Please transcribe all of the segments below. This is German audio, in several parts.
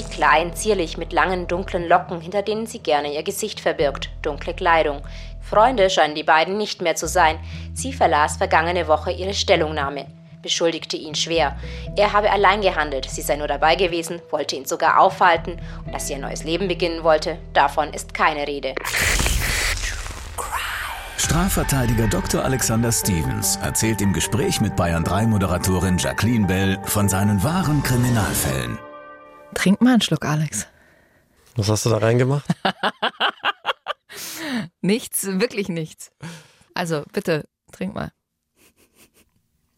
Sie, klein, zierlich, mit langen, dunklen Locken, hinter denen sie gerne ihr Gesicht verbirgt, dunkle Kleidung. Freunde scheinen die beiden nicht mehr zu sein. Sie verlas vergangene Woche ihre Stellungnahme, beschuldigte ihn schwer. Er habe allein gehandelt, sie sei nur dabei gewesen, wollte ihn sogar aufhalten und dass sie ein neues Leben beginnen wollte, davon ist keine Rede. Strafverteidiger Dr. Alexander Stevens erzählt im Gespräch mit Bayern 3 Moderatorin Jacqueline Bell von seinen wahren Kriminalfällen. Trink mal einen Schluck, Alex. Was hast du da reingemacht? nichts, wirklich nichts. Also bitte, trink mal.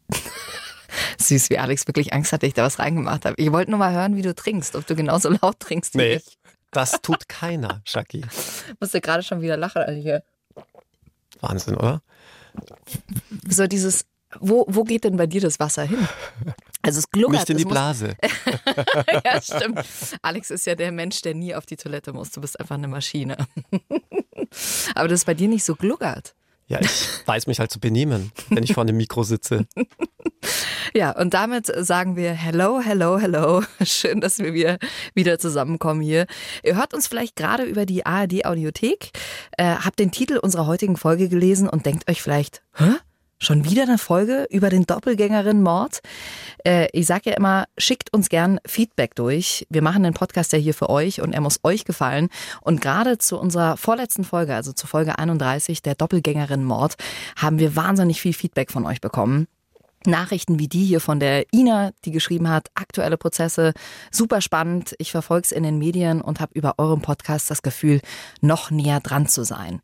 Süß, wie Alex wirklich Angst hatte, ich da was reingemacht habe. Ich wollte nur mal hören, wie du trinkst, ob du genauso laut trinkst wie nee, ich. Das tut keiner, Shaki. Musste gerade schon wieder lachen, Alter. Wahnsinn, oder? So dieses, wo, wo geht denn bei dir das Wasser hin? Also es gluckert. Nicht in die Blase. ja, stimmt. Alex ist ja der Mensch, der nie auf die Toilette muss. Du bist einfach eine Maschine. Aber das ist bei dir nicht so gluckert. Ja, ich weiß mich halt zu benehmen, wenn ich vor einem Mikro sitze. Ja, und damit sagen wir Hello, hello, hello. Schön, dass wir wieder zusammenkommen hier. Ihr hört uns vielleicht gerade über die ARD Audiothek, äh, habt den Titel unserer heutigen Folge gelesen und denkt euch vielleicht, hä? Schon wieder eine Folge über den Doppelgängerin-Mord. Äh, ich sage ja immer, schickt uns gern Feedback durch. Wir machen den Podcast ja hier für euch und er muss euch gefallen. Und gerade zu unserer vorletzten Folge, also zu Folge 31, der Doppelgängerin-Mord, haben wir wahnsinnig viel Feedback von euch bekommen. Nachrichten wie die hier von der Ina, die geschrieben hat, aktuelle Prozesse, super spannend. Ich verfolge es in den Medien und habe über euren Podcast das Gefühl, noch näher dran zu sein.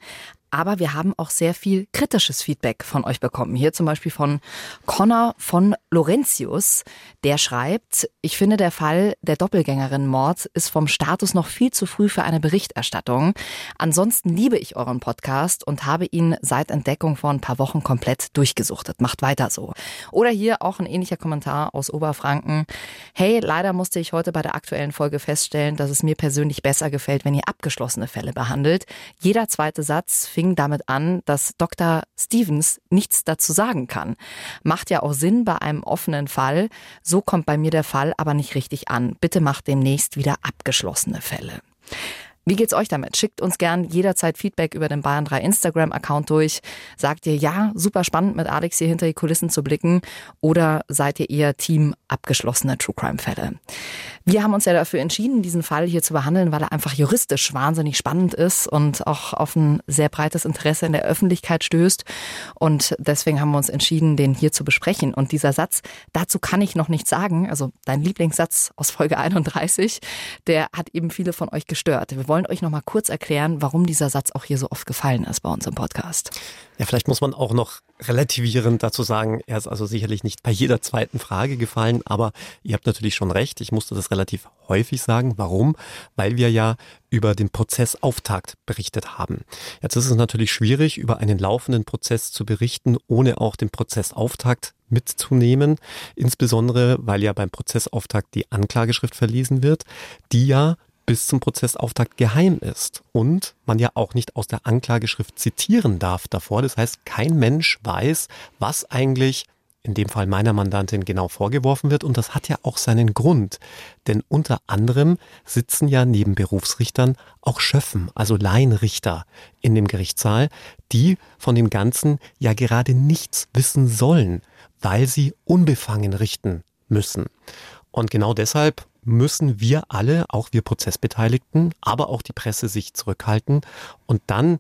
Aber wir haben auch sehr viel kritisches Feedback von euch bekommen. Hier zum Beispiel von Connor von Laurentius. Der schreibt, ich finde der Fall der Doppelgängerin-Mord ist vom Status noch viel zu früh für eine Berichterstattung. Ansonsten liebe ich euren Podcast und habe ihn seit Entdeckung vor ein paar Wochen komplett durchgesuchtet. Macht weiter so. Oder hier auch ein ähnlicher Kommentar aus Oberfranken. Hey, leider musste ich heute bei der aktuellen Folge feststellen, dass es mir persönlich besser gefällt, wenn ihr abgeschlossene Fälle behandelt. Jeder zweite Satz fing damit an, dass Dr. Stevens nichts dazu sagen kann. Macht ja auch Sinn bei einem offenen Fall. So kommt bei mir der Fall aber nicht richtig an. Bitte macht demnächst wieder abgeschlossene Fälle. Wie geht's euch damit? Schickt uns gern jederzeit Feedback über den Bayern 3 Instagram-Account durch. Sagt ihr, ja, super spannend mit Alex hier hinter die Kulissen zu blicken oder seid ihr eher Team abgeschlossene True Crime-Fälle? Wir haben uns ja dafür entschieden, diesen Fall hier zu behandeln, weil er einfach juristisch wahnsinnig spannend ist und auch auf ein sehr breites Interesse in der Öffentlichkeit stößt. Und deswegen haben wir uns entschieden, den hier zu besprechen. Und dieser Satz, dazu kann ich noch nichts sagen, also dein Lieblingssatz aus Folge 31, der hat eben viele von euch gestört. Wir wollen euch noch mal kurz erklären, warum dieser Satz auch hier so oft gefallen ist bei uns im Podcast. Ja, vielleicht muss man auch noch relativierend dazu sagen, er ist also sicherlich nicht bei jeder zweiten Frage gefallen, aber ihr habt natürlich schon recht. Ich musste das relativ häufig sagen. Warum? Weil wir ja über den Prozessauftakt berichtet haben. Jetzt ist es natürlich schwierig, über einen laufenden Prozess zu berichten, ohne auch den Prozessauftakt mitzunehmen. Insbesondere, weil ja beim Prozessauftakt die Anklageschrift verlesen wird, die ja bis zum Prozessauftakt geheim ist und man ja auch nicht aus der Anklageschrift zitieren darf davor. Das heißt, kein Mensch weiß, was eigentlich in dem Fall meiner Mandantin genau vorgeworfen wird. Und das hat ja auch seinen Grund. Denn unter anderem sitzen ja neben Berufsrichtern auch Schöffen, also Laienrichter in dem Gerichtssaal, die von dem Ganzen ja gerade nichts wissen sollen, weil sie unbefangen richten müssen. Und genau deshalb müssen wir alle, auch wir Prozessbeteiligten, aber auch die Presse sich zurückhalten und dann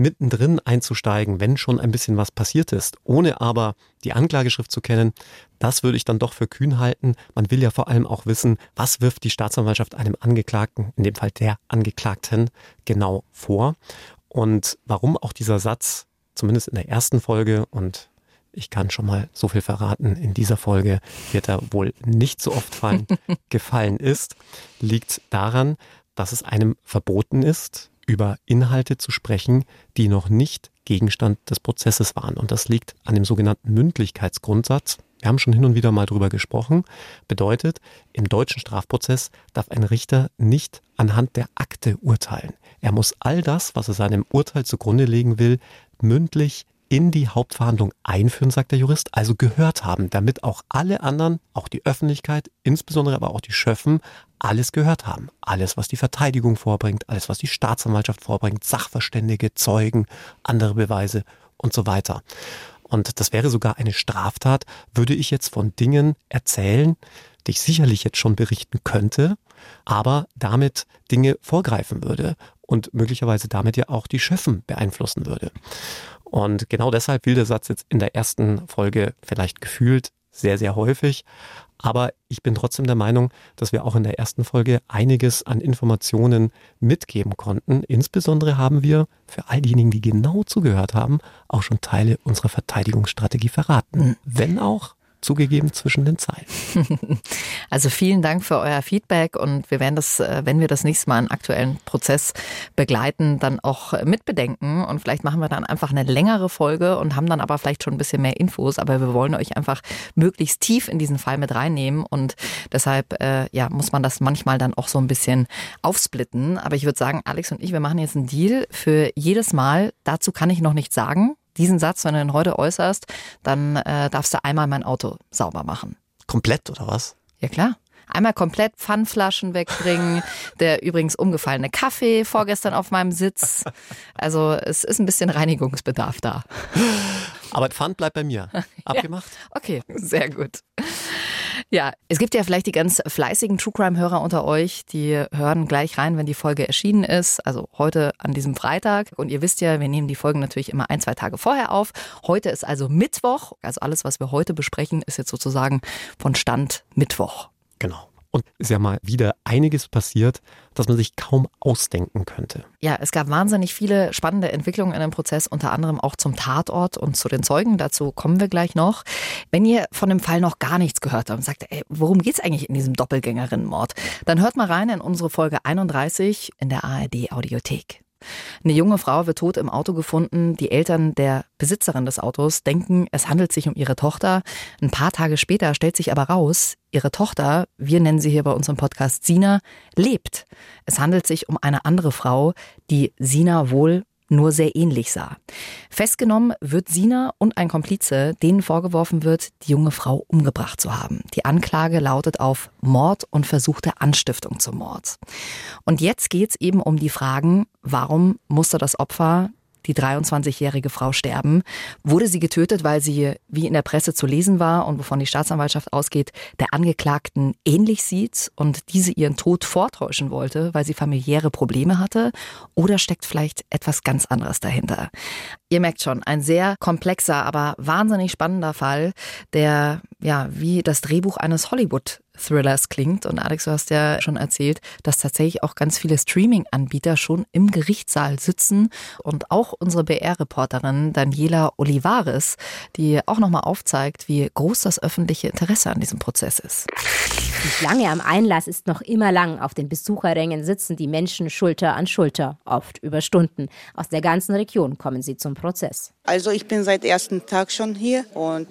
mittendrin einzusteigen, wenn schon ein bisschen was passiert ist, ohne aber die Anklageschrift zu kennen, das würde ich dann doch für kühn halten. Man will ja vor allem auch wissen, was wirft die Staatsanwaltschaft einem Angeklagten, in dem Fall der Angeklagten, genau vor und warum auch dieser Satz, zumindest in der ersten Folge und Ich kann schon mal so viel verraten. In dieser Folge wird er wohl nicht so oft fallen, gefallen ist, liegt daran, dass es einem verboten ist, über Inhalte zu sprechen, die noch nicht Gegenstand des Prozesses waren. Und das liegt an dem sogenannten Mündlichkeitsgrundsatz. Wir haben schon hin und wieder mal drüber gesprochen. Bedeutet, im deutschen Strafprozess darf ein Richter nicht anhand der Akte urteilen. Er muss all das, was er seinem Urteil zugrunde legen will, mündlich in die Hauptverhandlung einführen, sagt der Jurist, also gehört haben, damit auch alle anderen, auch die Öffentlichkeit, insbesondere aber auch die Schöffen, alles gehört haben. Alles, was die Verteidigung vorbringt, alles, was die Staatsanwaltschaft vorbringt, Sachverständige, Zeugen, andere Beweise und so weiter. Und das wäre sogar eine Straftat, würde ich jetzt von Dingen erzählen, die ich sicherlich jetzt schon berichten könnte, aber damit Dinge vorgreifen würde und möglicherweise damit ja auch die Schöffen beeinflussen würde. Und genau deshalb will der Satz jetzt in der ersten Folge vielleicht gefühlt sehr, sehr häufig. Aber ich bin trotzdem der Meinung, dass wir auch in der ersten Folge einiges an Informationen mitgeben konnten. Insbesondere haben wir für all diejenigen, die genau zugehört haben, auch schon Teile unserer Verteidigungsstrategie verraten. Hm. Wenn auch zugegeben zwischen den Zeilen. Also vielen Dank für euer Feedback und wir werden das, äh, wenn wir das nächste Mal einen aktuellen Prozess begleiten, dann auch mitbedenken und vielleicht machen wir dann einfach eine längere Folge und haben dann aber vielleicht schon ein bisschen mehr Infos, aber wir wollen euch einfach möglichst tief in diesen Fall mit reinnehmen und deshalb äh, ja, muss man das manchmal dann auch so ein bisschen aufsplitten. Aber ich würde sagen, Alex und ich, wir machen jetzt einen Deal für jedes Mal. Dazu kann ich noch nichts sagen diesen Satz, wenn du ihn heute äußerst, dann äh, darfst du einmal mein Auto sauber machen. Komplett oder was? Ja klar. Einmal komplett Pfannflaschen wegbringen, der übrigens umgefallene Kaffee vorgestern auf meinem Sitz. Also es ist ein bisschen Reinigungsbedarf da. Aber Pfand bleibt bei mir. Abgemacht? Ja, okay, sehr gut. Ja, es gibt ja vielleicht die ganz fleißigen True Crime-Hörer unter euch, die hören gleich rein, wenn die Folge erschienen ist, also heute an diesem Freitag. Und ihr wisst ja, wir nehmen die Folgen natürlich immer ein, zwei Tage vorher auf. Heute ist also Mittwoch. Also alles, was wir heute besprechen, ist jetzt sozusagen von Stand Mittwoch. Genau. Und ist ja mal wieder einiges passiert, das man sich kaum ausdenken könnte. Ja, es gab wahnsinnig viele spannende Entwicklungen in dem Prozess, unter anderem auch zum Tatort und zu den Zeugen. Dazu kommen wir gleich noch. Wenn ihr von dem Fall noch gar nichts gehört habt und sagt, ey, worum geht's eigentlich in diesem Doppelgängerinnenmord, dann hört mal rein in unsere Folge 31 in der ARD Audiothek. Eine junge Frau wird tot im Auto gefunden. Die Eltern der Besitzerin des Autos denken, es handelt sich um ihre Tochter. Ein paar Tage später stellt sich aber raus, ihre Tochter, wir nennen sie hier bei unserem Podcast Sina, lebt. Es handelt sich um eine andere Frau, die Sina wohl nur sehr ähnlich sah. Festgenommen wird Sina und ein Komplize, denen vorgeworfen wird, die junge Frau umgebracht zu haben. Die Anklage lautet auf Mord und versuchte Anstiftung zum Mord. Und jetzt geht es eben um die Fragen, warum musste das Opfer die 23-jährige Frau sterben. Wurde sie getötet, weil sie, wie in der Presse zu lesen war und wovon die Staatsanwaltschaft ausgeht, der Angeklagten ähnlich sieht und diese ihren Tod vortäuschen wollte, weil sie familiäre Probleme hatte? Oder steckt vielleicht etwas ganz anderes dahinter? Ihr merkt schon, ein sehr komplexer, aber wahnsinnig spannender Fall, der ja wie das Drehbuch eines Hollywood Thrillers klingt. Und Alex, du hast ja schon erzählt, dass tatsächlich auch ganz viele Streaming-Anbieter schon im Gerichtssaal sitzen und auch unsere BR-Reporterin Daniela Olivares, die auch nochmal aufzeigt, wie groß das öffentliche Interesse an diesem Prozess ist. Die Schlange am Einlass ist noch immer lang. Auf den Besucherrängen sitzen die Menschen Schulter an Schulter, oft über Stunden. Aus der ganzen Region kommen sie zum Prozess. Also ich bin seit ersten Tag schon hier und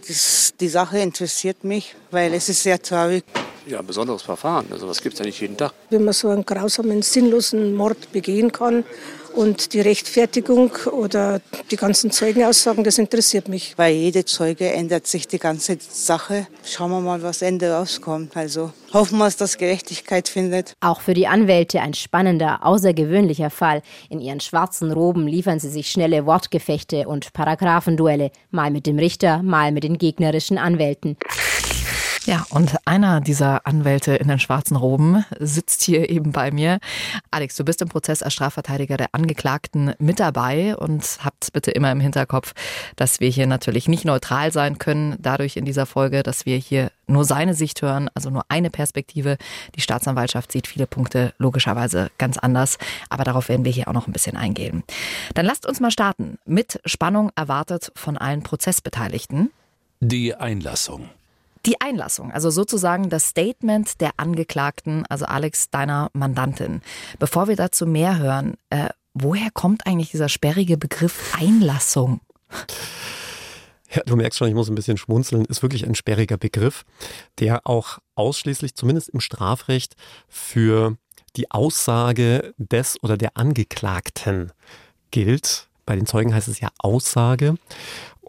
die Sache interessiert mich, weil es ist sehr traurig ja, ein besonderes Verfahren. Also was gibt es ja nicht jeden Tag. Wenn man so einen grausamen, sinnlosen Mord begehen kann und die Rechtfertigung oder die ganzen Zeugenaussagen, das interessiert mich. Bei jede Zeuge ändert sich die ganze Sache. Schauen wir mal, was Ende rauskommt. Also hoffen wir, dass Gerechtigkeit findet. Auch für die Anwälte ein spannender, außergewöhnlicher Fall. In ihren schwarzen Roben liefern sie sich schnelle Wortgefechte und Paragraphenduelle, mal mit dem Richter, mal mit den gegnerischen Anwälten. Ja, und einer dieser Anwälte in den schwarzen Roben sitzt hier eben bei mir. Alex, du bist im Prozess als Strafverteidiger der Angeklagten mit dabei und habt bitte immer im Hinterkopf, dass wir hier natürlich nicht neutral sein können, dadurch in dieser Folge, dass wir hier nur seine Sicht hören, also nur eine Perspektive. Die Staatsanwaltschaft sieht viele Punkte logischerweise ganz anders, aber darauf werden wir hier auch noch ein bisschen eingehen. Dann lasst uns mal starten. Mit Spannung erwartet von allen Prozessbeteiligten. Die Einlassung. Die Einlassung, also sozusagen das Statement der Angeklagten, also Alex, deiner Mandantin. Bevor wir dazu mehr hören, äh, woher kommt eigentlich dieser sperrige Begriff Einlassung? Ja, du merkst schon, ich muss ein bisschen schmunzeln. Ist wirklich ein sperriger Begriff, der auch ausschließlich, zumindest im Strafrecht, für die Aussage des oder der Angeklagten gilt. Bei den Zeugen heißt es ja Aussage.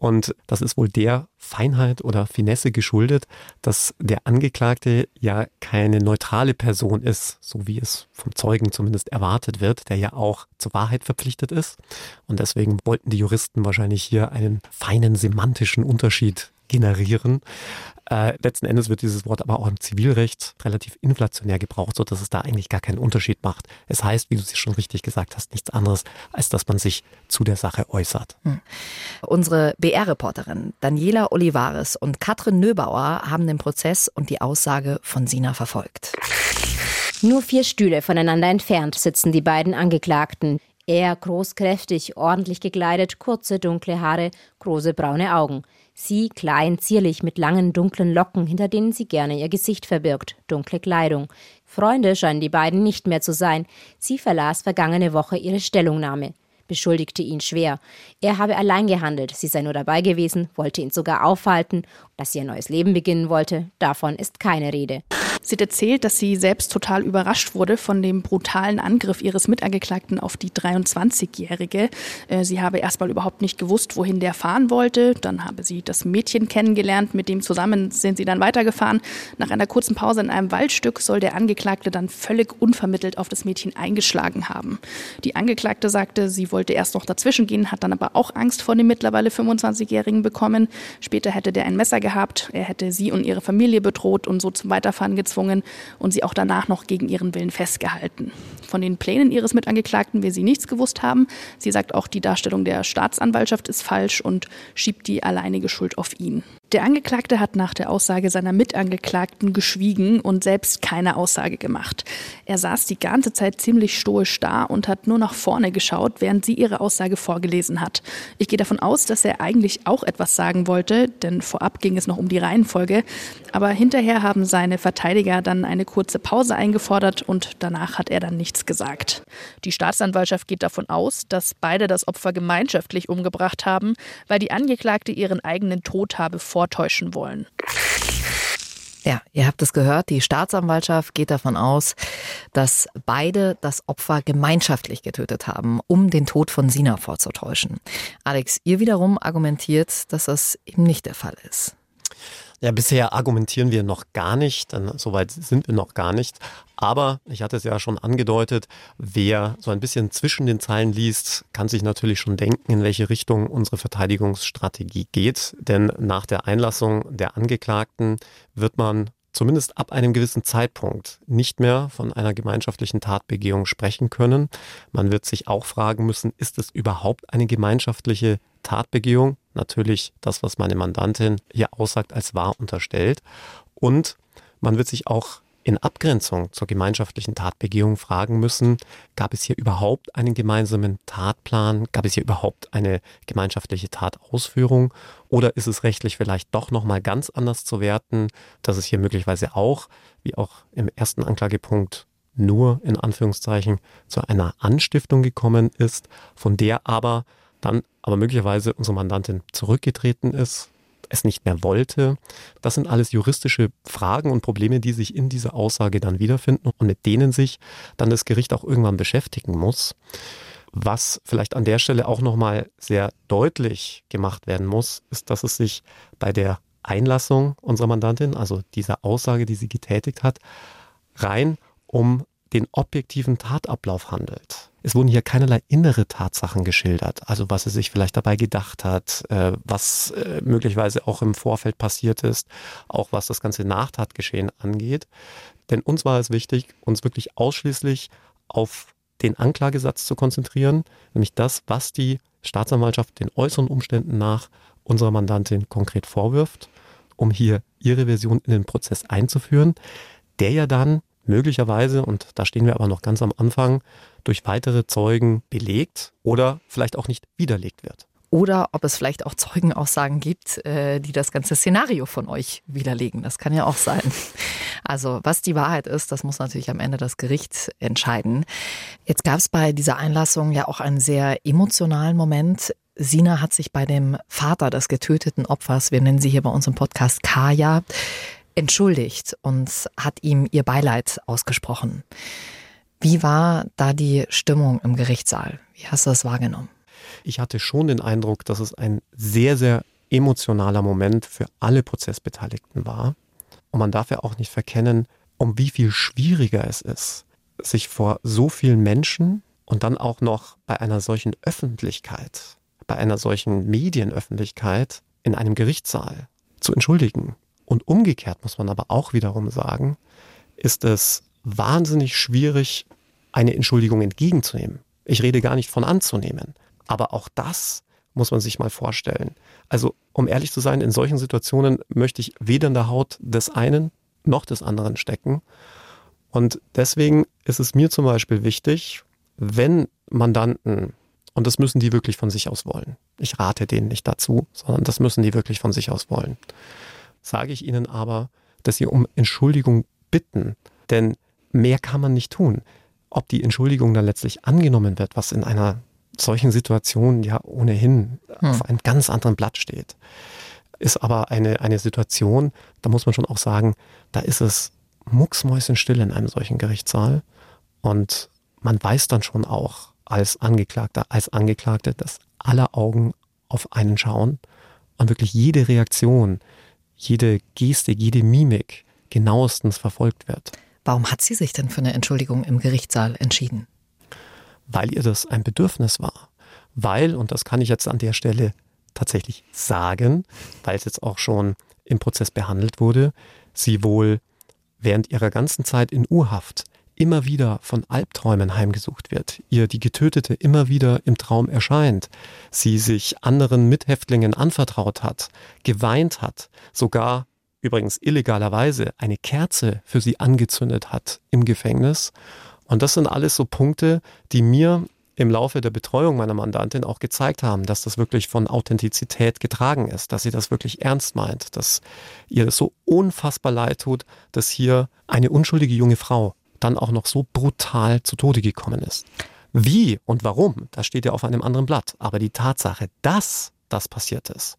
Und das ist wohl der Feinheit oder Finesse geschuldet, dass der Angeklagte ja keine neutrale Person ist, so wie es vom Zeugen zumindest erwartet wird, der ja auch zur Wahrheit verpflichtet ist. Und deswegen wollten die Juristen wahrscheinlich hier einen feinen semantischen Unterschied generieren. Äh, letzten Endes wird dieses Wort aber auch im Zivilrecht relativ inflationär gebraucht, so dass es da eigentlich gar keinen Unterschied macht. Es heißt, wie du es schon richtig gesagt hast, nichts anderes, als dass man sich zu der Sache äußert. Hm. Unsere BR-Reporterin Daniela Olivares und Katrin Nöbauer haben den Prozess und die Aussage von Sina verfolgt. Nur vier Stühle voneinander entfernt sitzen die beiden Angeklagten. Er großkräftig, ordentlich gekleidet, kurze dunkle Haare, große braune Augen. Sie klein, zierlich, mit langen, dunklen Locken, hinter denen sie gerne ihr Gesicht verbirgt, dunkle Kleidung. Freunde scheinen die beiden nicht mehr zu sein. Sie verlas vergangene Woche ihre Stellungnahme beschuldigte ihn schwer. Er habe allein gehandelt, sie sei nur dabei gewesen, wollte ihn sogar aufhalten, dass sie ein neues Leben beginnen wollte, davon ist keine Rede. Sie hat erzählt, dass sie selbst total überrascht wurde von dem brutalen Angriff ihres Mitangeklagten auf die 23-Jährige. Äh, sie habe erstmal überhaupt nicht gewusst, wohin der fahren wollte. Dann habe sie das Mädchen kennengelernt, mit dem zusammen sind sie dann weitergefahren. Nach einer kurzen Pause in einem Waldstück soll der Angeklagte dann völlig unvermittelt auf das Mädchen eingeschlagen haben. Die Angeklagte sagte, sie wollte erst noch dazwischen gehen, hat dann aber auch Angst vor dem mittlerweile 25-Jährigen bekommen. Später hätte der ein Messer gehabt, er hätte sie und ihre Familie bedroht und so zum Weiterfahren gezwungen gezwungen und sie auch danach noch gegen ihren Willen festgehalten. Von den Plänen ihres Mitangeklagten will sie nichts gewusst haben. Sie sagt auch, die Darstellung der Staatsanwaltschaft ist falsch und schiebt die alleinige Schuld auf ihn. Der Angeklagte hat nach der Aussage seiner Mitangeklagten geschwiegen und selbst keine Aussage gemacht. Er saß die ganze Zeit ziemlich stoisch da und hat nur nach vorne geschaut, während sie ihre Aussage vorgelesen hat. Ich gehe davon aus, dass er eigentlich auch etwas sagen wollte, denn vorab ging es noch um die Reihenfolge. Aber hinterher haben seine Verteidiger dann eine kurze Pause eingefordert und danach hat er dann nichts gesagt. Die Staatsanwaltschaft geht davon aus, dass beide das Opfer gemeinschaftlich umgebracht haben, weil die Angeklagte ihren eigenen Tod habe vor vortäuschen wollen. Ja, ihr habt es gehört, die Staatsanwaltschaft geht davon aus, dass beide das Opfer gemeinschaftlich getötet haben, um den Tod von Sina vorzutäuschen. Alex, ihr wiederum argumentiert, dass das eben nicht der Fall ist. Ja, bisher argumentieren wir noch gar nicht, denn soweit sind wir noch gar nicht. Aber ich hatte es ja schon angedeutet, wer so ein bisschen zwischen den Zeilen liest, kann sich natürlich schon denken, in welche Richtung unsere Verteidigungsstrategie geht. Denn nach der Einlassung der Angeklagten wird man zumindest ab einem gewissen Zeitpunkt nicht mehr von einer gemeinschaftlichen Tatbegehung sprechen können. Man wird sich auch fragen müssen, ist es überhaupt eine gemeinschaftliche Tatbegehung? Natürlich das, was meine Mandantin hier aussagt, als wahr unterstellt. Und man wird sich auch in Abgrenzung zur gemeinschaftlichen Tatbegehung fragen müssen, gab es hier überhaupt einen gemeinsamen Tatplan? Gab es hier überhaupt eine gemeinschaftliche Tatausführung? Oder ist es rechtlich vielleicht doch nochmal ganz anders zu werten, dass es hier möglicherweise auch, wie auch im ersten Anklagepunkt, nur in Anführungszeichen zu einer Anstiftung gekommen ist, von der aber dann aber möglicherweise unsere Mandantin zurückgetreten ist, es nicht mehr wollte. Das sind alles juristische Fragen und Probleme, die sich in dieser Aussage dann wiederfinden und mit denen sich dann das Gericht auch irgendwann beschäftigen muss. Was vielleicht an der Stelle auch nochmal sehr deutlich gemacht werden muss, ist, dass es sich bei der Einlassung unserer Mandantin, also dieser Aussage, die sie getätigt hat, rein um den objektiven Tatablauf handelt. Es wurden hier keinerlei innere Tatsachen geschildert, also was er sich vielleicht dabei gedacht hat, äh, was äh, möglicherweise auch im Vorfeld passiert ist, auch was das ganze Nachtatgeschehen angeht. Denn uns war es wichtig, uns wirklich ausschließlich auf den Anklagesatz zu konzentrieren, nämlich das, was die Staatsanwaltschaft den äußeren Umständen nach unserer Mandantin konkret vorwirft, um hier ihre Version in den Prozess einzuführen, der ja dann möglicherweise, und da stehen wir aber noch ganz am Anfang, durch weitere Zeugen belegt oder vielleicht auch nicht widerlegt wird. oder ob es vielleicht auch Zeugenaussagen gibt, äh, die das ganze Szenario von euch widerlegen. Das kann ja auch sein. Also was die Wahrheit ist, das muss natürlich am Ende das Gericht entscheiden. Jetzt gab es bei dieser Einlassung ja auch einen sehr emotionalen Moment. Sina hat sich bei dem Vater des getöteten Opfers, wir nennen sie hier bei uns im Podcast Kaya, entschuldigt und hat ihm ihr Beileid ausgesprochen. Wie war da die Stimmung im Gerichtssaal? Wie hast du das wahrgenommen? Ich hatte schon den Eindruck, dass es ein sehr, sehr emotionaler Moment für alle Prozessbeteiligten war. Und man darf ja auch nicht verkennen, um wie viel schwieriger es ist, sich vor so vielen Menschen und dann auch noch bei einer solchen Öffentlichkeit, bei einer solchen Medienöffentlichkeit in einem Gerichtssaal zu entschuldigen. Und umgekehrt muss man aber auch wiederum sagen, ist es wahnsinnig schwierig, eine Entschuldigung entgegenzunehmen. Ich rede gar nicht von anzunehmen. Aber auch das muss man sich mal vorstellen. Also, um ehrlich zu sein, in solchen Situationen möchte ich weder in der Haut des einen noch des anderen stecken. Und deswegen ist es mir zum Beispiel wichtig, wenn Mandanten, und das müssen die wirklich von sich aus wollen, ich rate denen nicht dazu, sondern das müssen die wirklich von sich aus wollen, sage ich ihnen aber, dass sie um Entschuldigung bitten, denn mehr kann man nicht tun. Ob die Entschuldigung dann letztlich angenommen wird, was in einer solchen Situationen ja ohnehin hm. auf einem ganz anderen Blatt steht. Ist aber eine, eine Situation, da muss man schon auch sagen, da ist es mucksmäuschenstill in einem solchen Gerichtssaal und man weiß dann schon auch als Angeklagter, als Angeklagte, dass alle Augen auf einen schauen und wirklich jede Reaktion, jede Geste, jede Mimik genauestens verfolgt wird. Warum hat sie sich denn für eine Entschuldigung im Gerichtssaal entschieden? weil ihr das ein Bedürfnis war. Weil, und das kann ich jetzt an der Stelle tatsächlich sagen, weil es jetzt auch schon im Prozess behandelt wurde, sie wohl während ihrer ganzen Zeit in Urhaft immer wieder von Albträumen heimgesucht wird, ihr die Getötete immer wieder im Traum erscheint, sie sich anderen Mithäftlingen anvertraut hat, geweint hat, sogar übrigens illegalerweise eine Kerze für sie angezündet hat im Gefängnis und das sind alles so Punkte, die mir im Laufe der Betreuung meiner Mandantin auch gezeigt haben, dass das wirklich von Authentizität getragen ist, dass sie das wirklich ernst meint, dass ihr das so unfassbar leid tut, dass hier eine unschuldige junge Frau dann auch noch so brutal zu Tode gekommen ist. Wie und warum, das steht ja auf einem anderen Blatt. Aber die Tatsache, dass das passiert ist,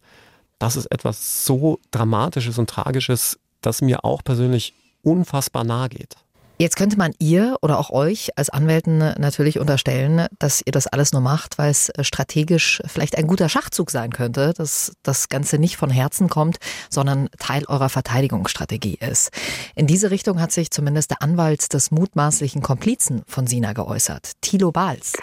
das ist etwas so Dramatisches und Tragisches, das mir auch persönlich unfassbar nahe geht. Jetzt könnte man ihr oder auch euch als Anwälten natürlich unterstellen, dass ihr das alles nur macht, weil es strategisch vielleicht ein guter Schachzug sein könnte, dass das Ganze nicht von Herzen kommt, sondern Teil eurer Verteidigungsstrategie ist. In diese Richtung hat sich zumindest der Anwalt des mutmaßlichen Komplizen von Sina geäußert, Thilo Bahls.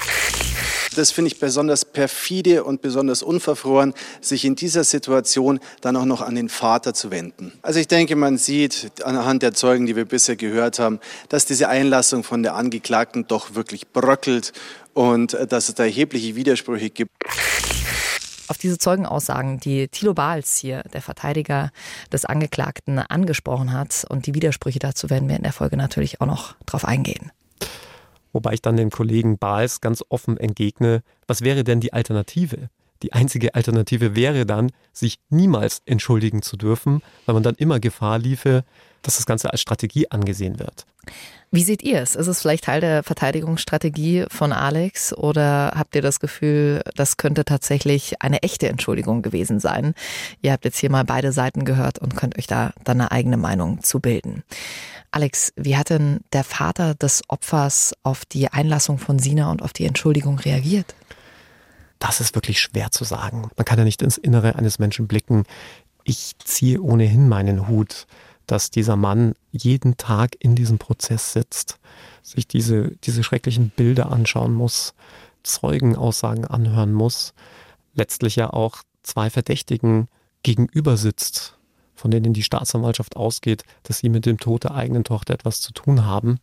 Das finde ich besonders perfide und besonders unverfroren, sich in dieser Situation dann auch noch an den Vater zu wenden. Also ich denke, man sieht anhand der Zeugen, die wir bisher gehört haben, dass diese Einlassung von der Angeklagten doch wirklich bröckelt und äh, dass es da erhebliche Widersprüche gibt. Auf diese Zeugenaussagen, die Thilo Bahls hier, der Verteidiger des Angeklagten, angesprochen hat und die Widersprüche dazu werden wir in der Folge natürlich auch noch drauf eingehen. Wobei ich dann dem Kollegen Baals ganz offen entgegne, was wäre denn die Alternative? Die einzige Alternative wäre dann, sich niemals entschuldigen zu dürfen, weil man dann immer Gefahr liefe, dass das Ganze als Strategie angesehen wird. Wie seht ihr es? Ist es vielleicht Teil der Verteidigungsstrategie von Alex oder habt ihr das Gefühl, das könnte tatsächlich eine echte Entschuldigung gewesen sein? Ihr habt jetzt hier mal beide Seiten gehört und könnt euch da dann eine eigene Meinung zu bilden. Alex, wie hat denn der Vater des Opfers auf die Einlassung von Sina und auf die Entschuldigung reagiert? Das ist wirklich schwer zu sagen. Man kann ja nicht ins Innere eines Menschen blicken. Ich ziehe ohnehin meinen Hut, dass dieser Mann jeden Tag in diesem Prozess sitzt, sich diese, diese schrecklichen Bilder anschauen muss, Zeugenaussagen anhören muss, letztlich ja auch zwei Verdächtigen gegenüber sitzt von denen die Staatsanwaltschaft ausgeht, dass sie mit dem Tod der eigenen Tochter etwas zu tun haben.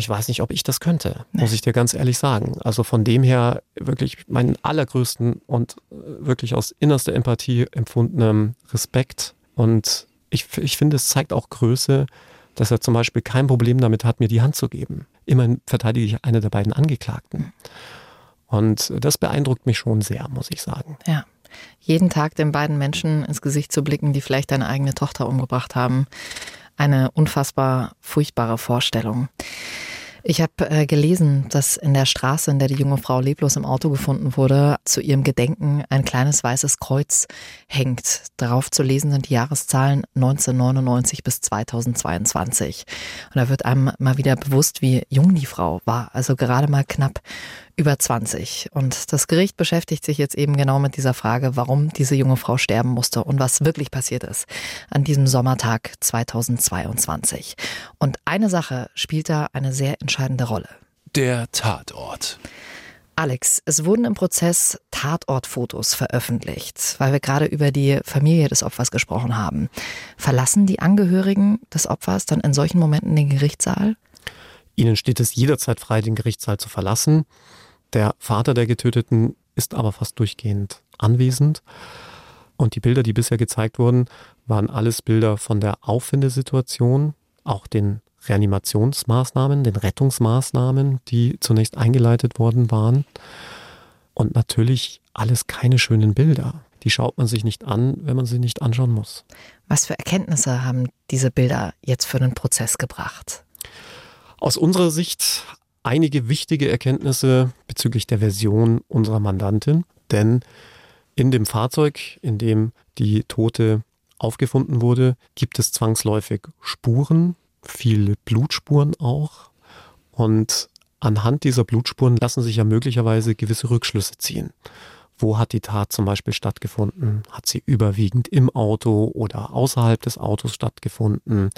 Ich weiß nicht, ob ich das könnte, muss ich dir ganz ehrlich sagen. Also von dem her wirklich meinen allergrößten und äh, wirklich aus innerster Empathie empfundenen Respekt. Und ich, ich finde, es zeigt auch Größe, dass er zum Beispiel kein Problem damit hat, mir die Hand zu geben. Immerhin verteidige ich eine der beiden Angeklagten. Und das beeindruckt mich schon sehr, muss ich sagen. Ja. Jeden Tag den beiden Menschen ins Gesicht zu blicken, die vielleicht deine eigene Tochter umgebracht haben. Eine unfassbar furchtbare Vorstellung. Ich habe äh, gelesen, dass in der Straße, in der die junge Frau leblos im Auto gefunden wurde, zu ihrem Gedenken ein kleines weißes Kreuz hängt. Darauf zu lesen sind die Jahreszahlen 1999 bis 2022. Und da wird einem mal wieder bewusst, wie jung die Frau war. Also gerade mal knapp über 20. Und das Gericht beschäftigt sich jetzt eben genau mit dieser Frage, warum diese junge Frau sterben musste und was wirklich passiert ist an diesem Sommertag 2022. Und eine Sache spielt da eine sehr entscheidende Rolle. Der Tatort. Alex, es wurden im Prozess Tatortfotos veröffentlicht, weil wir gerade über die Familie des Opfers gesprochen haben. Verlassen die Angehörigen des Opfers dann in solchen Momenten den Gerichtssaal? Ihnen steht es jederzeit frei, den Gerichtssaal zu verlassen. Der Vater der Getöteten ist aber fast durchgehend anwesend. Und die Bilder, die bisher gezeigt wurden, waren alles Bilder von der Auffindesituation, auch den Reanimationsmaßnahmen, den Rettungsmaßnahmen, die zunächst eingeleitet worden waren. Und natürlich alles keine schönen Bilder. Die schaut man sich nicht an, wenn man sie nicht anschauen muss. Was für Erkenntnisse haben diese Bilder jetzt für den Prozess gebracht? Aus unserer Sicht einige wichtige Erkenntnisse bezüglich der Version unserer Mandantin, denn in dem Fahrzeug, in dem die Tote aufgefunden wurde, gibt es zwangsläufig Spuren, viele Blutspuren auch. Und anhand dieser Blutspuren lassen sich ja möglicherweise gewisse Rückschlüsse ziehen. Wo hat die Tat zum Beispiel stattgefunden? Hat sie überwiegend im Auto oder außerhalb des Autos stattgefunden?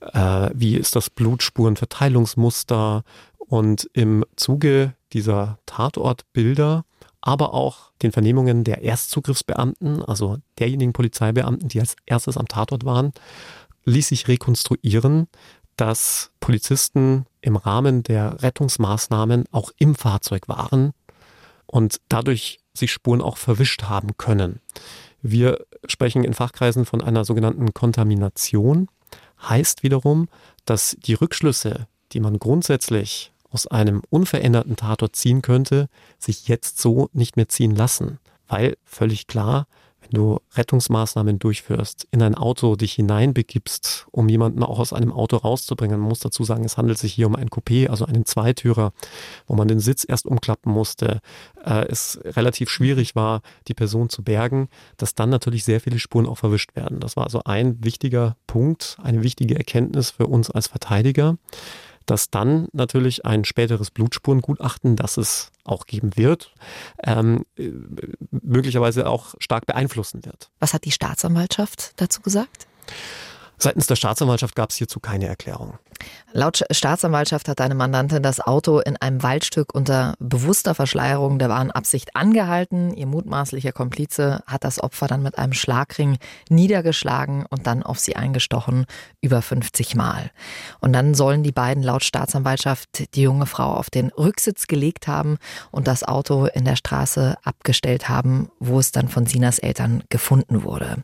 Äh, wie ist das Blutspurenverteilungsmuster? Und im Zuge dieser Tatortbilder, aber auch den Vernehmungen der Erstzugriffsbeamten, also derjenigen Polizeibeamten, die als erstes am Tatort waren, ließ sich rekonstruieren, dass Polizisten im Rahmen der Rettungsmaßnahmen auch im Fahrzeug waren und dadurch sich Spuren auch verwischt haben können. Wir sprechen in Fachkreisen von einer sogenannten Kontamination. Heißt wiederum, dass die Rückschlüsse, die man grundsätzlich aus einem unveränderten Tatort ziehen könnte, sich jetzt so nicht mehr ziehen lassen. Weil völlig klar, wenn du Rettungsmaßnahmen durchführst, in ein Auto dich hineinbegibst, um jemanden auch aus einem Auto rauszubringen. Man muss dazu sagen, es handelt sich hier um ein Coupé, also einen Zweitürer, wo man den Sitz erst umklappen musste. Äh, es relativ schwierig war, die Person zu bergen, dass dann natürlich sehr viele Spuren auch verwischt werden. Das war also ein wichtiger Punkt, eine wichtige Erkenntnis für uns als Verteidiger dass dann natürlich ein späteres Blutspurengutachten, das es auch geben wird, ähm, äh, möglicherweise auch stark beeinflussen wird. Was hat die Staatsanwaltschaft dazu gesagt? Seitens der Staatsanwaltschaft gab es hierzu keine Erklärung. Laut Staatsanwaltschaft hat deine Mandantin das Auto in einem Waldstück unter bewusster Verschleierung der wahren Absicht angehalten. Ihr mutmaßlicher Komplize hat das Opfer dann mit einem Schlagring niedergeschlagen und dann auf sie eingestochen, über 50 Mal. Und dann sollen die beiden laut Staatsanwaltschaft die junge Frau auf den Rücksitz gelegt haben und das Auto in der Straße abgestellt haben, wo es dann von Sinas Eltern gefunden wurde.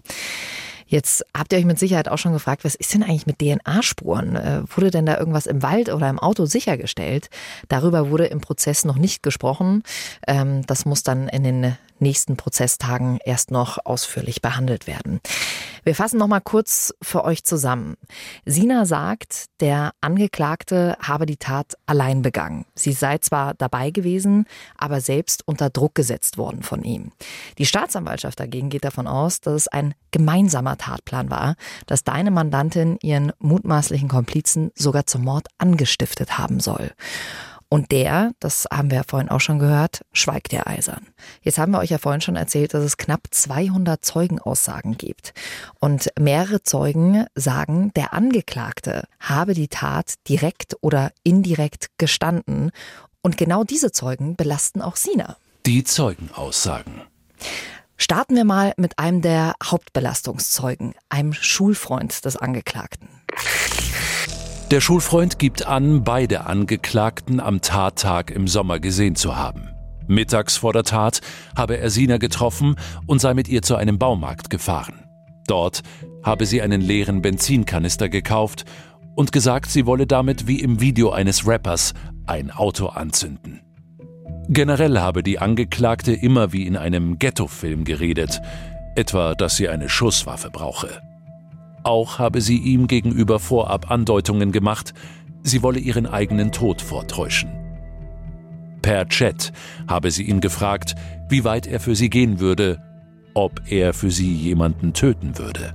Jetzt habt ihr euch mit Sicherheit auch schon gefragt, was ist denn eigentlich mit DNA-Spuren? Äh, wurde denn da irgendwas im Wald oder im Auto sichergestellt? Darüber wurde im Prozess noch nicht gesprochen. Ähm, das muss dann in den nächsten Prozesstagen erst noch ausführlich behandelt werden. Wir fassen noch mal kurz für euch zusammen. Sina sagt, der Angeklagte habe die Tat allein begangen. Sie sei zwar dabei gewesen, aber selbst unter Druck gesetzt worden von ihm. Die Staatsanwaltschaft dagegen geht davon aus, dass es ein gemeinsamer Tatplan war, dass deine Mandantin ihren mutmaßlichen Komplizen sogar zum Mord angestiftet haben soll. Und der, das haben wir ja vorhin auch schon gehört, schweigt der eisern. Jetzt haben wir euch ja vorhin schon erzählt, dass es knapp 200 Zeugenaussagen gibt. Und mehrere Zeugen sagen, der Angeklagte habe die Tat direkt oder indirekt gestanden. Und genau diese Zeugen belasten auch Sina. Die Zeugenaussagen. Starten wir mal mit einem der Hauptbelastungszeugen, einem Schulfreund des Angeklagten. Der Schulfreund gibt an, beide Angeklagten am Tattag im Sommer gesehen zu haben. Mittags vor der Tat habe er Sina getroffen und sei mit ihr zu einem Baumarkt gefahren. Dort habe sie einen leeren Benzinkanister gekauft und gesagt, sie wolle damit wie im Video eines Rappers ein Auto anzünden. Generell habe die Angeklagte immer wie in einem Ghetto-Film geredet, etwa, dass sie eine Schusswaffe brauche. Auch habe sie ihm gegenüber vorab Andeutungen gemacht, sie wolle ihren eigenen Tod vortäuschen. Per Chat habe sie ihn gefragt, wie weit er für sie gehen würde, ob er für sie jemanden töten würde.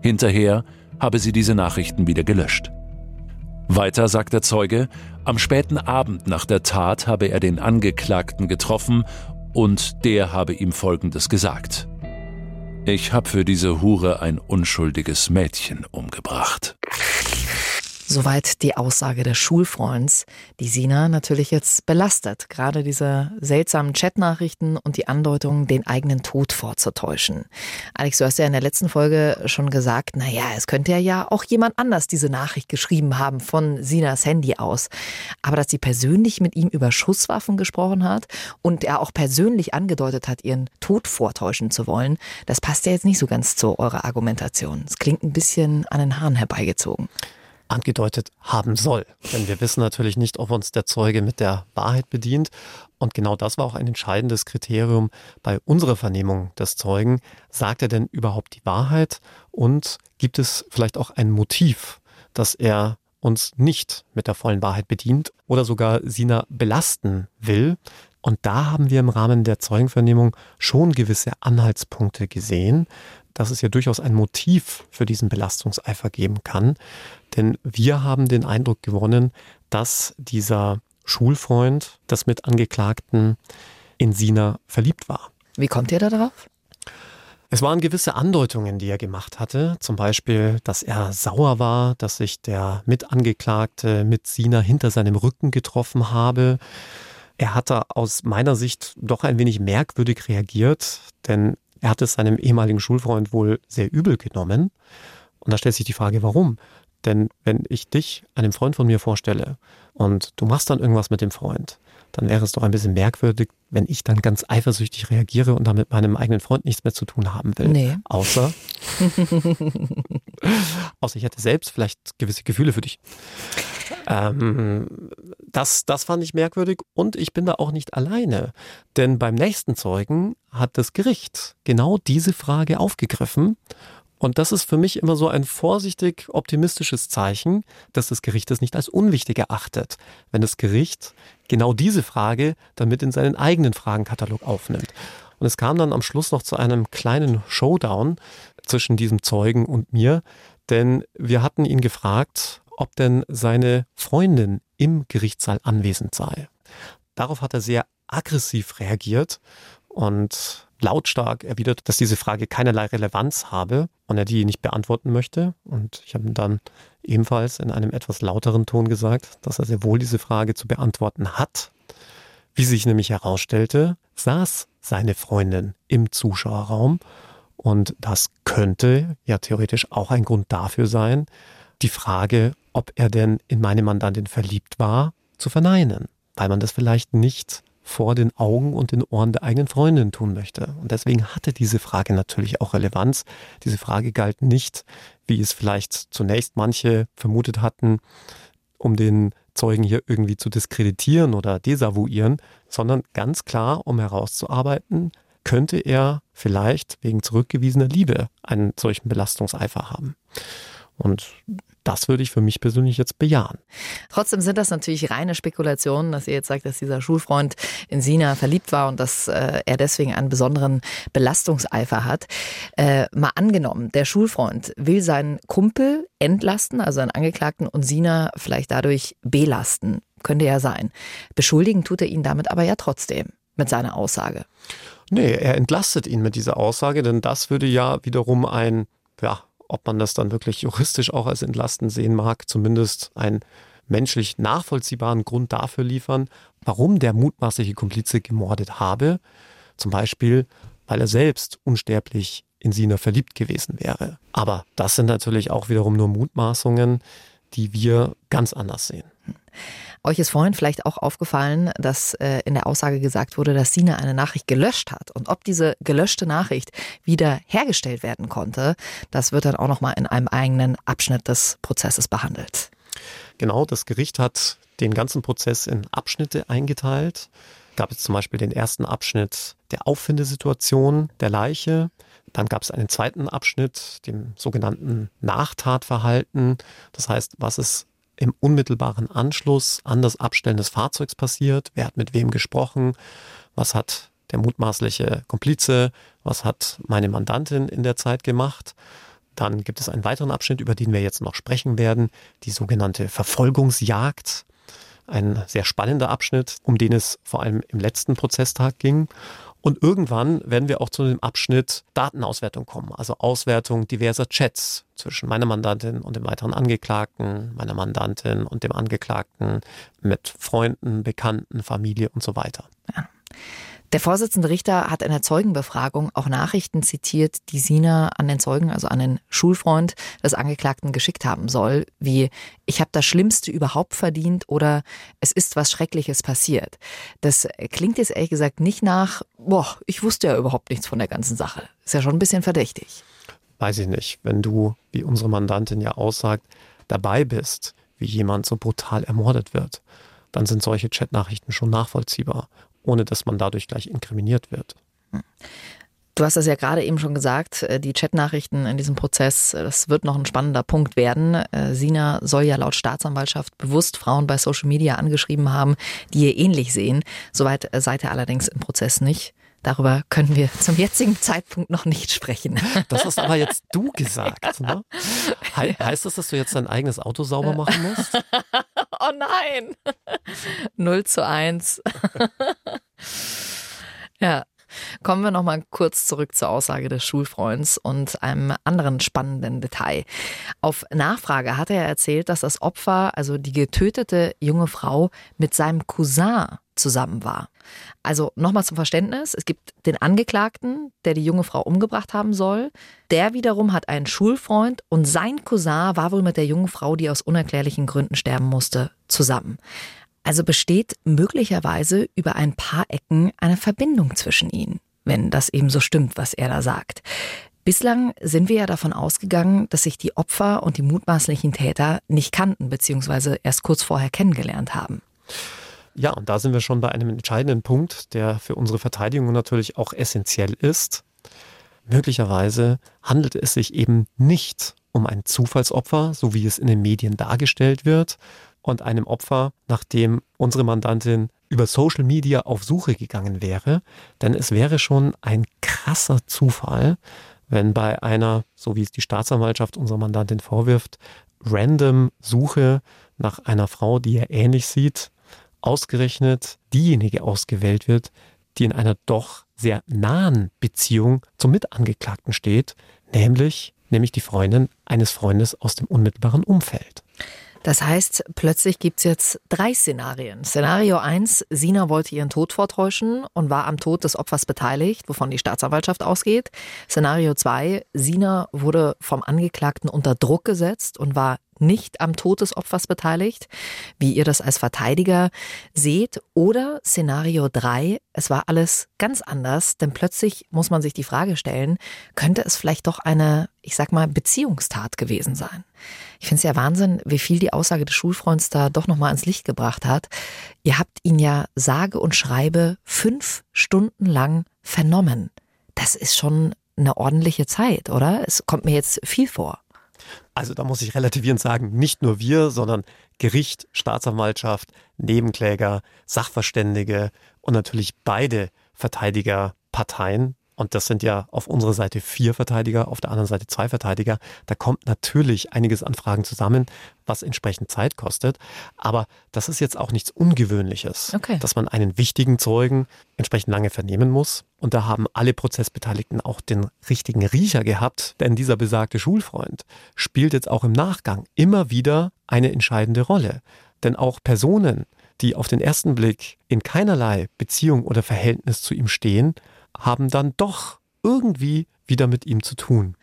Hinterher habe sie diese Nachrichten wieder gelöscht. Weiter sagt der Zeuge, am späten Abend nach der Tat habe er den Angeklagten getroffen und der habe ihm Folgendes gesagt. Ich habe für diese Hure ein unschuldiges Mädchen umgebracht. Soweit die Aussage des Schulfreunds, die Sina natürlich jetzt belastet. Gerade diese seltsamen Chatnachrichten und die Andeutung, den eigenen Tod vorzutäuschen. Alex, du hast ja in der letzten Folge schon gesagt, naja, es könnte ja auch jemand anders diese Nachricht geschrieben haben von Sinas Handy aus. Aber dass sie persönlich mit ihm über Schusswaffen gesprochen hat und er auch persönlich angedeutet hat, ihren Tod vortäuschen zu wollen, das passt ja jetzt nicht so ganz zu eurer Argumentation. Es klingt ein bisschen an den Haaren herbeigezogen angedeutet haben soll. Denn wir wissen natürlich nicht, ob uns der Zeuge mit der Wahrheit bedient. Und genau das war auch ein entscheidendes Kriterium bei unserer Vernehmung des Zeugen. Sagt er denn überhaupt die Wahrheit? Und gibt es vielleicht auch ein Motiv, dass er uns nicht mit der vollen Wahrheit bedient oder sogar Sina belasten will? Und da haben wir im Rahmen der Zeugenvernehmung schon gewisse Anhaltspunkte gesehen, dass es ja durchaus ein Motiv für diesen Belastungseifer geben kann. Denn wir haben den Eindruck gewonnen, dass dieser Schulfreund, das mit Angeklagten in Sina verliebt war. Wie kommt ihr da drauf? Es waren gewisse Andeutungen, die er gemacht hatte. Zum Beispiel, dass er sauer war, dass sich der Mitangeklagte mit Sina hinter seinem Rücken getroffen habe. Er hatte aus meiner Sicht doch ein wenig merkwürdig reagiert, denn er hat es seinem ehemaligen Schulfreund wohl sehr übel genommen. Und da stellt sich die Frage, warum? Denn wenn ich dich einem Freund von mir vorstelle und du machst dann irgendwas mit dem Freund, dann wäre es doch ein bisschen merkwürdig, wenn ich dann ganz eifersüchtig reagiere und damit meinem eigenen Freund nichts mehr zu tun haben will. Nee. Außer, außer ich hätte selbst vielleicht gewisse Gefühle für dich. Ähm, das, das fand ich merkwürdig und ich bin da auch nicht alleine. Denn beim nächsten Zeugen hat das Gericht genau diese Frage aufgegriffen und das ist für mich immer so ein vorsichtig optimistisches Zeichen, dass das Gericht es nicht als unwichtig erachtet, wenn das Gericht genau diese Frage damit in seinen eigenen Fragenkatalog aufnimmt. Und es kam dann am Schluss noch zu einem kleinen Showdown zwischen diesem Zeugen und mir, denn wir hatten ihn gefragt, ob denn seine Freundin im Gerichtssaal anwesend sei. Darauf hat er sehr aggressiv reagiert und lautstark erwidert, dass diese Frage keinerlei Relevanz habe und er die nicht beantworten möchte. Und ich habe ihm dann ebenfalls in einem etwas lauteren Ton gesagt, dass er sehr wohl diese Frage zu beantworten hat. Wie sich nämlich herausstellte, saß seine Freundin im Zuschauerraum und das könnte ja theoretisch auch ein Grund dafür sein, die Frage, ob er denn in meine Mandantin verliebt war, zu verneinen, weil man das vielleicht nicht vor den Augen und den Ohren der eigenen Freundin tun möchte. Und deswegen hatte diese Frage natürlich auch Relevanz. Diese Frage galt nicht, wie es vielleicht zunächst manche vermutet hatten, um den Zeugen hier irgendwie zu diskreditieren oder desavouieren, sondern ganz klar, um herauszuarbeiten, könnte er vielleicht wegen zurückgewiesener Liebe einen solchen Belastungseifer haben. Und das würde ich für mich persönlich jetzt bejahen. Trotzdem sind das natürlich reine Spekulationen, dass ihr jetzt sagt, dass dieser Schulfreund in Sina verliebt war und dass äh, er deswegen einen besonderen Belastungseifer hat. Äh, mal angenommen, der Schulfreund will seinen Kumpel entlasten, also einen Angeklagten, und Sina vielleicht dadurch belasten. Könnte ja sein. Beschuldigen tut er ihn damit aber ja trotzdem mit seiner Aussage. Nee, er entlastet ihn mit dieser Aussage, denn das würde ja wiederum ein ja, ob man das dann wirklich juristisch auch als entlastend sehen mag, zumindest einen menschlich nachvollziehbaren Grund dafür liefern, warum der mutmaßliche Komplize gemordet habe. Zum Beispiel, weil er selbst unsterblich in Sina verliebt gewesen wäre. Aber das sind natürlich auch wiederum nur Mutmaßungen, die wir ganz anders sehen. Euch ist vorhin vielleicht auch aufgefallen, dass äh, in der Aussage gesagt wurde, dass Sina eine Nachricht gelöscht hat. Und ob diese gelöschte Nachricht wieder hergestellt werden konnte, das wird dann auch nochmal in einem eigenen Abschnitt des Prozesses behandelt. Genau, das Gericht hat den ganzen Prozess in Abschnitte eingeteilt. gab es zum Beispiel den ersten Abschnitt der Auffindesituation der Leiche. Dann gab es einen zweiten Abschnitt, dem sogenannten Nachtatverhalten. Das heißt, was ist im unmittelbaren Anschluss an das Abstellen des Fahrzeugs passiert? Wer hat mit wem gesprochen? Was hat der mutmaßliche Komplize? Was hat meine Mandantin in der Zeit gemacht? Dann gibt es einen weiteren Abschnitt, über den wir jetzt noch sprechen werden, die sogenannte Verfolgungsjagd. Ein sehr spannender Abschnitt, um den es vor allem im letzten Prozesstag ging. Und irgendwann werden wir auch zu dem Abschnitt Datenauswertung kommen, also Auswertung diverser Chats zwischen meiner Mandantin und dem weiteren Angeklagten, meiner Mandantin und dem Angeklagten, mit Freunden, Bekannten, Familie und so weiter. Ja. Der Vorsitzende Richter hat in der Zeugenbefragung auch Nachrichten zitiert, die Sina an den Zeugen, also an den Schulfreund des Angeklagten geschickt haben soll, wie ich habe das Schlimmste überhaupt verdient oder es ist was Schreckliches passiert. Das klingt jetzt ehrlich gesagt nicht nach, boah, ich wusste ja überhaupt nichts von der ganzen Sache. Ist ja schon ein bisschen verdächtig. Weiß ich nicht. Wenn du, wie unsere Mandantin ja aussagt, dabei bist, wie jemand so brutal ermordet wird, dann sind solche Chatnachrichten schon nachvollziehbar ohne dass man dadurch gleich inkriminiert wird. Du hast das ja gerade eben schon gesagt, äh, die Chatnachrichten in diesem Prozess, äh, das wird noch ein spannender Punkt werden. Äh, Sina soll ja laut Staatsanwaltschaft bewusst Frauen bei Social Media angeschrieben haben, die ihr ähnlich sehen. Soweit seid ihr allerdings im Prozess nicht. Darüber können wir zum jetzigen Zeitpunkt noch nicht sprechen. Das hast aber jetzt du gesagt. Ne? He heißt das, dass du jetzt dein eigenes Auto sauber machen musst? Oh nein! 0 zu 1. ja, Kommen wir noch mal kurz zurück zur Aussage des Schulfreunds und einem anderen spannenden Detail. Auf Nachfrage hat er erzählt, dass das Opfer, also die getötete junge Frau, mit seinem Cousin zusammen war. Also nochmal zum Verständnis, es gibt den Angeklagten, der die junge Frau umgebracht haben soll. Der wiederum hat einen Schulfreund und sein Cousin war wohl mit der jungen Frau, die aus unerklärlichen Gründen sterben musste, zusammen. Also besteht möglicherweise über ein paar Ecken eine Verbindung zwischen ihnen, wenn das eben so stimmt, was er da sagt. Bislang sind wir ja davon ausgegangen, dass sich die Opfer und die mutmaßlichen Täter nicht kannten bzw. erst kurz vorher kennengelernt haben. Ja, und da sind wir schon bei einem entscheidenden Punkt, der für unsere Verteidigung natürlich auch essentiell ist. Möglicherweise handelt es sich eben nicht um ein Zufallsopfer, so wie es in den Medien dargestellt wird, und einem Opfer, nachdem unsere Mandantin über Social Media auf Suche gegangen wäre. Denn es wäre schon ein krasser Zufall, wenn bei einer, so wie es die Staatsanwaltschaft unserer Mandantin vorwirft, random Suche nach einer Frau, die er ähnlich sieht, ausgerechnet diejenige ausgewählt wird, die in einer doch sehr nahen Beziehung zum Mitangeklagten steht, nämlich, nämlich die Freundin eines Freundes aus dem unmittelbaren Umfeld. Das heißt, plötzlich gibt es jetzt drei Szenarien. Szenario 1, Sina wollte ihren Tod vortäuschen und war am Tod des Opfers beteiligt, wovon die Staatsanwaltschaft ausgeht. Szenario 2, Sina wurde vom Angeklagten unter Druck gesetzt und war nicht am Tod des Opfers beteiligt, wie ihr das als Verteidiger seht. Oder Szenario 3, es war alles ganz anders, denn plötzlich muss man sich die Frage stellen, könnte es vielleicht doch eine, ich sag mal, Beziehungstat gewesen sein? Ich finde es ja Wahnsinn, wie viel die Aussage des Schulfreunds da doch nochmal ans Licht gebracht hat. Ihr habt ihn ja sage und schreibe fünf Stunden lang vernommen. Das ist schon eine ordentliche Zeit, oder? Es kommt mir jetzt viel vor. Also da muss ich relativierend sagen, nicht nur wir, sondern Gericht, Staatsanwaltschaft, Nebenkläger, Sachverständige und natürlich beide Verteidigerparteien und das sind ja auf unserer Seite vier Verteidiger, auf der anderen Seite zwei Verteidiger. Da kommt natürlich einiges an Fragen zusammen, was entsprechend Zeit kostet. Aber das ist jetzt auch nichts Ungewöhnliches, okay. dass man einen wichtigen Zeugen entsprechend lange vernehmen muss. Und da haben alle Prozessbeteiligten auch den richtigen Riecher gehabt, denn dieser besagte Schulfreund spielt jetzt auch im Nachgang immer wieder eine entscheidende Rolle. Denn auch Personen, die auf den ersten Blick in keinerlei Beziehung oder Verhältnis zu ihm stehen, haben dann doch irgendwie wieder mit ihm zu tun.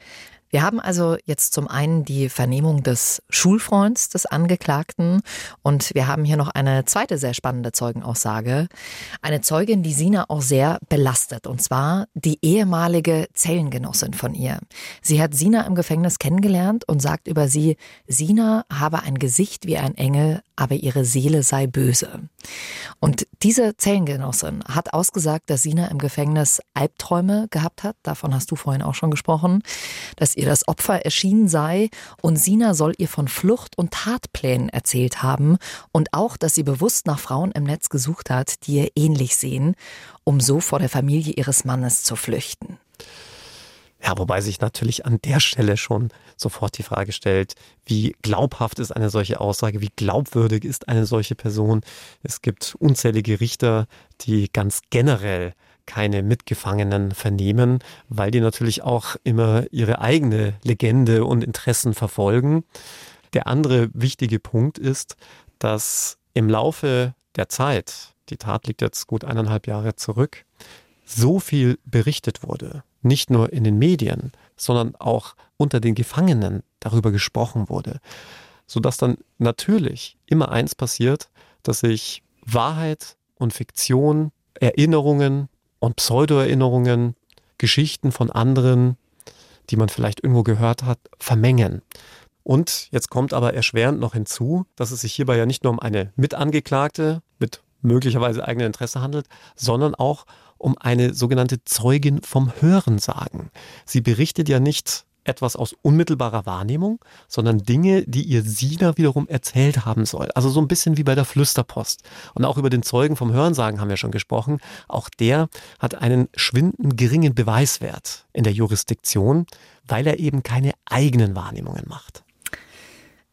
Wir haben also jetzt zum einen die Vernehmung des Schulfreunds des Angeklagten und wir haben hier noch eine zweite sehr spannende Zeugenaussage. Eine Zeugin, die Sina auch sehr belastet und zwar die ehemalige Zellengenossin von ihr. Sie hat Sina im Gefängnis kennengelernt und sagt über sie, Sina habe ein Gesicht wie ein Engel, aber ihre Seele sei böse. Und diese Zellengenossin hat ausgesagt, dass Sina im Gefängnis Albträume gehabt hat. Davon hast du vorhin auch schon gesprochen, dass ihr das Opfer erschienen sei und Sina soll ihr von Flucht und Tatplänen erzählt haben und auch, dass sie bewusst nach Frauen im Netz gesucht hat, die ihr ähnlich sehen, um so vor der Familie ihres Mannes zu flüchten. Ja, wobei sich natürlich an der Stelle schon sofort die Frage stellt, wie glaubhaft ist eine solche Aussage, wie glaubwürdig ist eine solche Person. Es gibt unzählige Richter, die ganz generell keine Mitgefangenen vernehmen, weil die natürlich auch immer ihre eigene Legende und Interessen verfolgen. Der andere wichtige Punkt ist, dass im Laufe der Zeit, die Tat liegt jetzt gut eineinhalb Jahre zurück, so viel berichtet wurde nicht nur in den Medien, sondern auch unter den Gefangenen darüber gesprochen wurde, sodass dann natürlich immer eins passiert, dass sich Wahrheit und Fiktion, Erinnerungen und Pseudoerinnerungen, Geschichten von anderen, die man vielleicht irgendwo gehört hat, vermengen. Und jetzt kommt aber erschwerend noch hinzu, dass es sich hierbei ja nicht nur um eine Mitangeklagte mit möglicherweise eigenem Interesse handelt, sondern auch um eine sogenannte Zeugin vom Hörensagen. Sie berichtet ja nicht etwas aus unmittelbarer Wahrnehmung, sondern Dinge, die ihr Sina wiederum erzählt haben soll. Also so ein bisschen wie bei der Flüsterpost. Und auch über den Zeugen vom Hörensagen haben wir schon gesprochen. Auch der hat einen schwindend geringen Beweiswert in der Jurisdiktion, weil er eben keine eigenen Wahrnehmungen macht.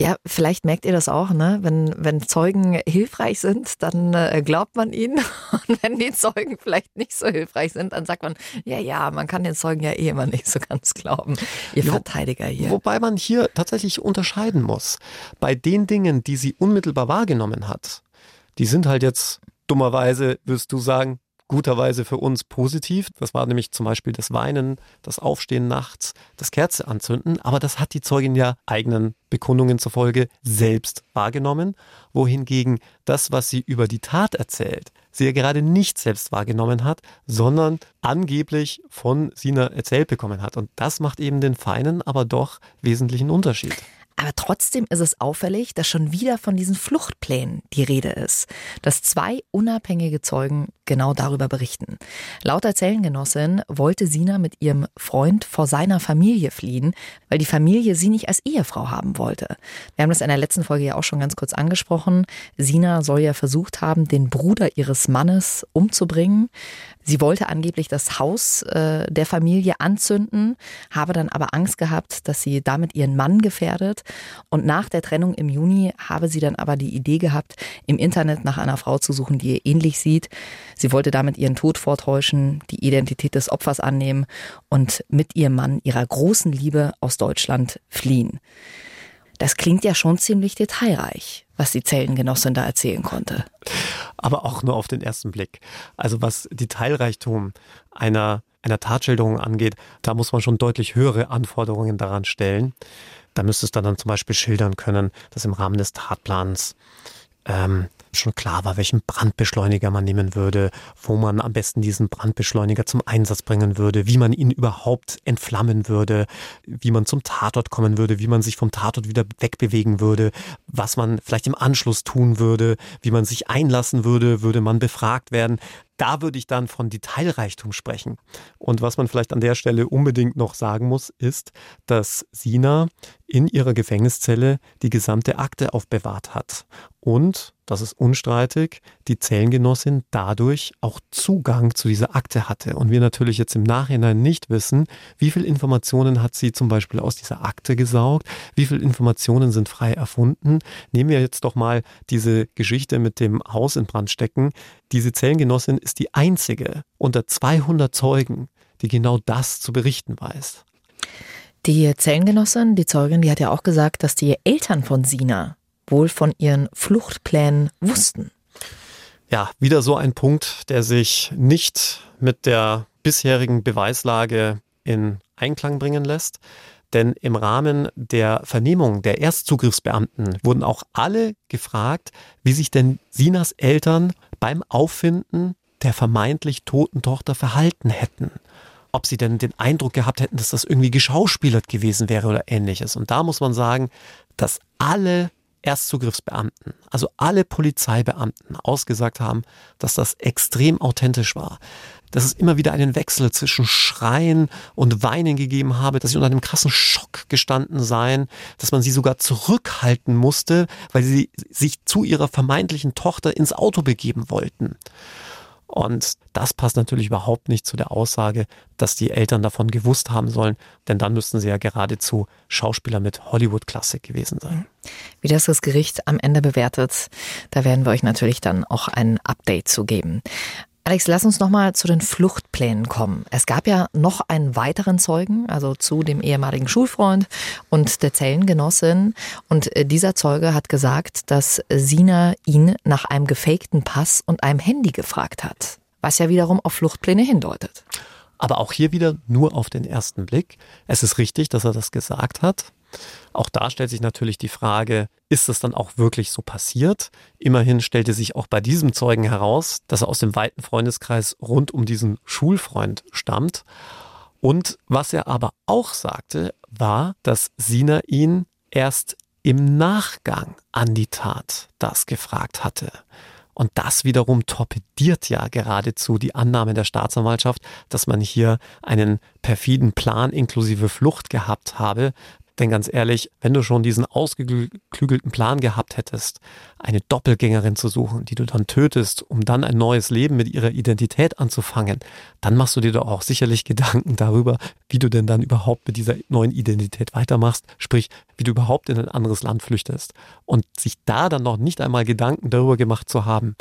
Ja, vielleicht merkt ihr das auch, ne? Wenn, wenn Zeugen hilfreich sind, dann äh, glaubt man ihnen. Und wenn die Zeugen vielleicht nicht so hilfreich sind, dann sagt man, ja, ja, man kann den Zeugen ja eh immer nicht so ganz glauben. Ihr Jo, Verteidiger hier. Wobei man hier tatsächlich unterscheiden muss. Bei den Dingen, die sie unmittelbar wahrgenommen hat, die sind halt jetzt dummerweise, wirst du sagen, guterweise für uns positiv. Das war nämlich zum Beispiel das Weinen, das Aufstehen nachts, das Kerze anzünden. Aber das hat die Zeugin ja eigenen Bekundungen zufolge selbst wahrgenommen. Wohingegen das, was sie über die Tat erzählt, sie ja gerade nicht selbst wahrgenommen hat, sondern angeblich von Sina erzählt bekommen hat. Und das macht eben den feinen, aber doch wesentlichen Unterschied. Aber trotzdem ist es auffällig, dass schon wieder von diesen Fluchtplänen die Rede ist, dass zwei unabhängige Zeugen genau darüber berichten. Laut der Zellengenossin wollte Sina mit ihrem Freund vor seiner Familie fliehen, weil die Familie sie nicht als Ehefrau haben wollte. Wir haben das in der letzten Folge ja auch schon ganz kurz angesprochen. Sina soll ja versucht haben, den Bruder ihres Mannes umzubringen. Sie wollte angeblich das Haus äh, der Familie anzünden, habe dann aber Angst gehabt, dass sie damit ihren Mann gefährdet. Und nach der Trennung im Juni habe sie dann aber die Idee gehabt, im Internet nach einer Frau zu suchen, die ihr ähnlich sieht. Sie wollte damit ihren Tod vortäuschen, die Identität des Opfers annehmen und mit ihrem Mann ihrer großen Liebe aus Deutschland fliehen. Das klingt ja schon ziemlich detailreich, was die Zellengenossin da erzählen konnte. aber auch nur auf den ersten Blick. Also was Detailreichtum einer, einer Tatschilderung angeht, da muss man schon deutlich höhere Anforderungen daran stellen. Da müsstest du dann zum Beispiel schildern können, dass im Rahmen des Tatplans ähm, schon klar war, welchen Brandbeschleuniger man nehmen würde, wo man am besten diesen Brandbeschleuniger zum Einsatz bringen würde, wie man ihn überhaupt entflammen würde, wie man zum Tatort kommen würde, wie man sich vom Tatort wieder wegbewegen würde, was man vielleicht im Anschluss tun würde, wie man sich einlassen würde, würde man befragt werden. Da würde ich dann von Detailreichtum sprechen. Und was man vielleicht an der Stelle unbedingt noch sagen muss, ist, dass Sina in ihrer Gefängniszelle die gesamte Akte aufbewahrt hat. Und, das ist unstreitig, die Zellengenossin dadurch auch Zugang zu dieser Akte hatte. Und wir natürlich jetzt im Nachhinein nicht wissen, wie viel Informationen hat sie zum Beispiel aus dieser Akte gesaugt, wie viel Informationen sind frei erfunden. Nehmen wir jetzt doch mal diese Geschichte mit dem Haus in Brand stecken. Diese Zellengenossin ist die einzige unter 200 Zeugen, die genau das zu berichten weiß. Die Zellengenossin, die Zeugin, die hat ja auch gesagt, dass die Eltern von Sina wohl von ihren Fluchtplänen wussten. Ja, wieder so ein Punkt, der sich nicht mit der bisherigen Beweislage in Einklang bringen lässt. Denn im Rahmen der Vernehmung der Erstzugriffsbeamten wurden auch alle gefragt, wie sich denn Sinas Eltern beim Auffinden der vermeintlich toten Tochter verhalten hätten. Ob sie denn den Eindruck gehabt hätten, dass das irgendwie geschauspielert gewesen wäre oder ähnliches. Und da muss man sagen, dass alle Erstzugriffsbeamten, also alle Polizeibeamten, ausgesagt haben, dass das extrem authentisch war. Dass es immer wieder einen Wechsel zwischen Schreien und Weinen gegeben habe, dass sie unter einem krassen Schock gestanden seien, dass man sie sogar zurückhalten musste, weil sie sich zu ihrer vermeintlichen Tochter ins Auto begeben wollten. Und das passt natürlich überhaupt nicht zu der Aussage, dass die Eltern davon gewusst haben sollen, denn dann müssten sie ja geradezu Schauspieler mit Hollywood-Klassik gewesen sein. Wie das das Gericht am Ende bewertet, da werden wir euch natürlich dann auch ein Update zu geben. Alex, lass uns nochmal zu den Fluchtplänen kommen. Es gab ja noch einen weiteren Zeugen, also zu dem ehemaligen Schulfreund und der Zellengenossin. Und äh, dieser Zeuge hat gesagt, dass Sina ihn nach einem gefakten Pass und einem Handy gefragt hat. Was ja wiederum auf Fluchtpläne hindeutet. Aber auch hier wieder nur auf den ersten Blick. Es ist richtig, dass er das gesagt hat. Auch da stellt sich natürlich die Frage, ist es dann auch wirklich so passiert? Immerhin stellte sich auch bei diesem Zeugen heraus, dass er aus dem weiten Freundeskreis rund um diesen Schulfreund stammt. Und was er aber auch sagte, war, dass Sina ihn erst im Nachgang an die Tat das gefragt hatte. Und das wiederum torpediert ja geradezu die Annahme der Staatsanwaltschaft, dass man hier einen perfiden Plan inklusive Flucht gehabt habe, denn ganz ehrlich, wenn du schon diesen ausgeklügelten Plan gehabt hättest, eine Doppelgängerin zu suchen, die du dann tötest, um dann ein neues Leben mit ihrer Identität anzufangen, dann machst du dir doch auch sicherlich Gedanken darüber, wie du denn dann überhaupt mit dieser neuen Identität weitermachst, sprich, wie du überhaupt in ein anderes Land flüchtest. Und sich da dann noch nicht einmal Gedanken darüber gemacht zu haben,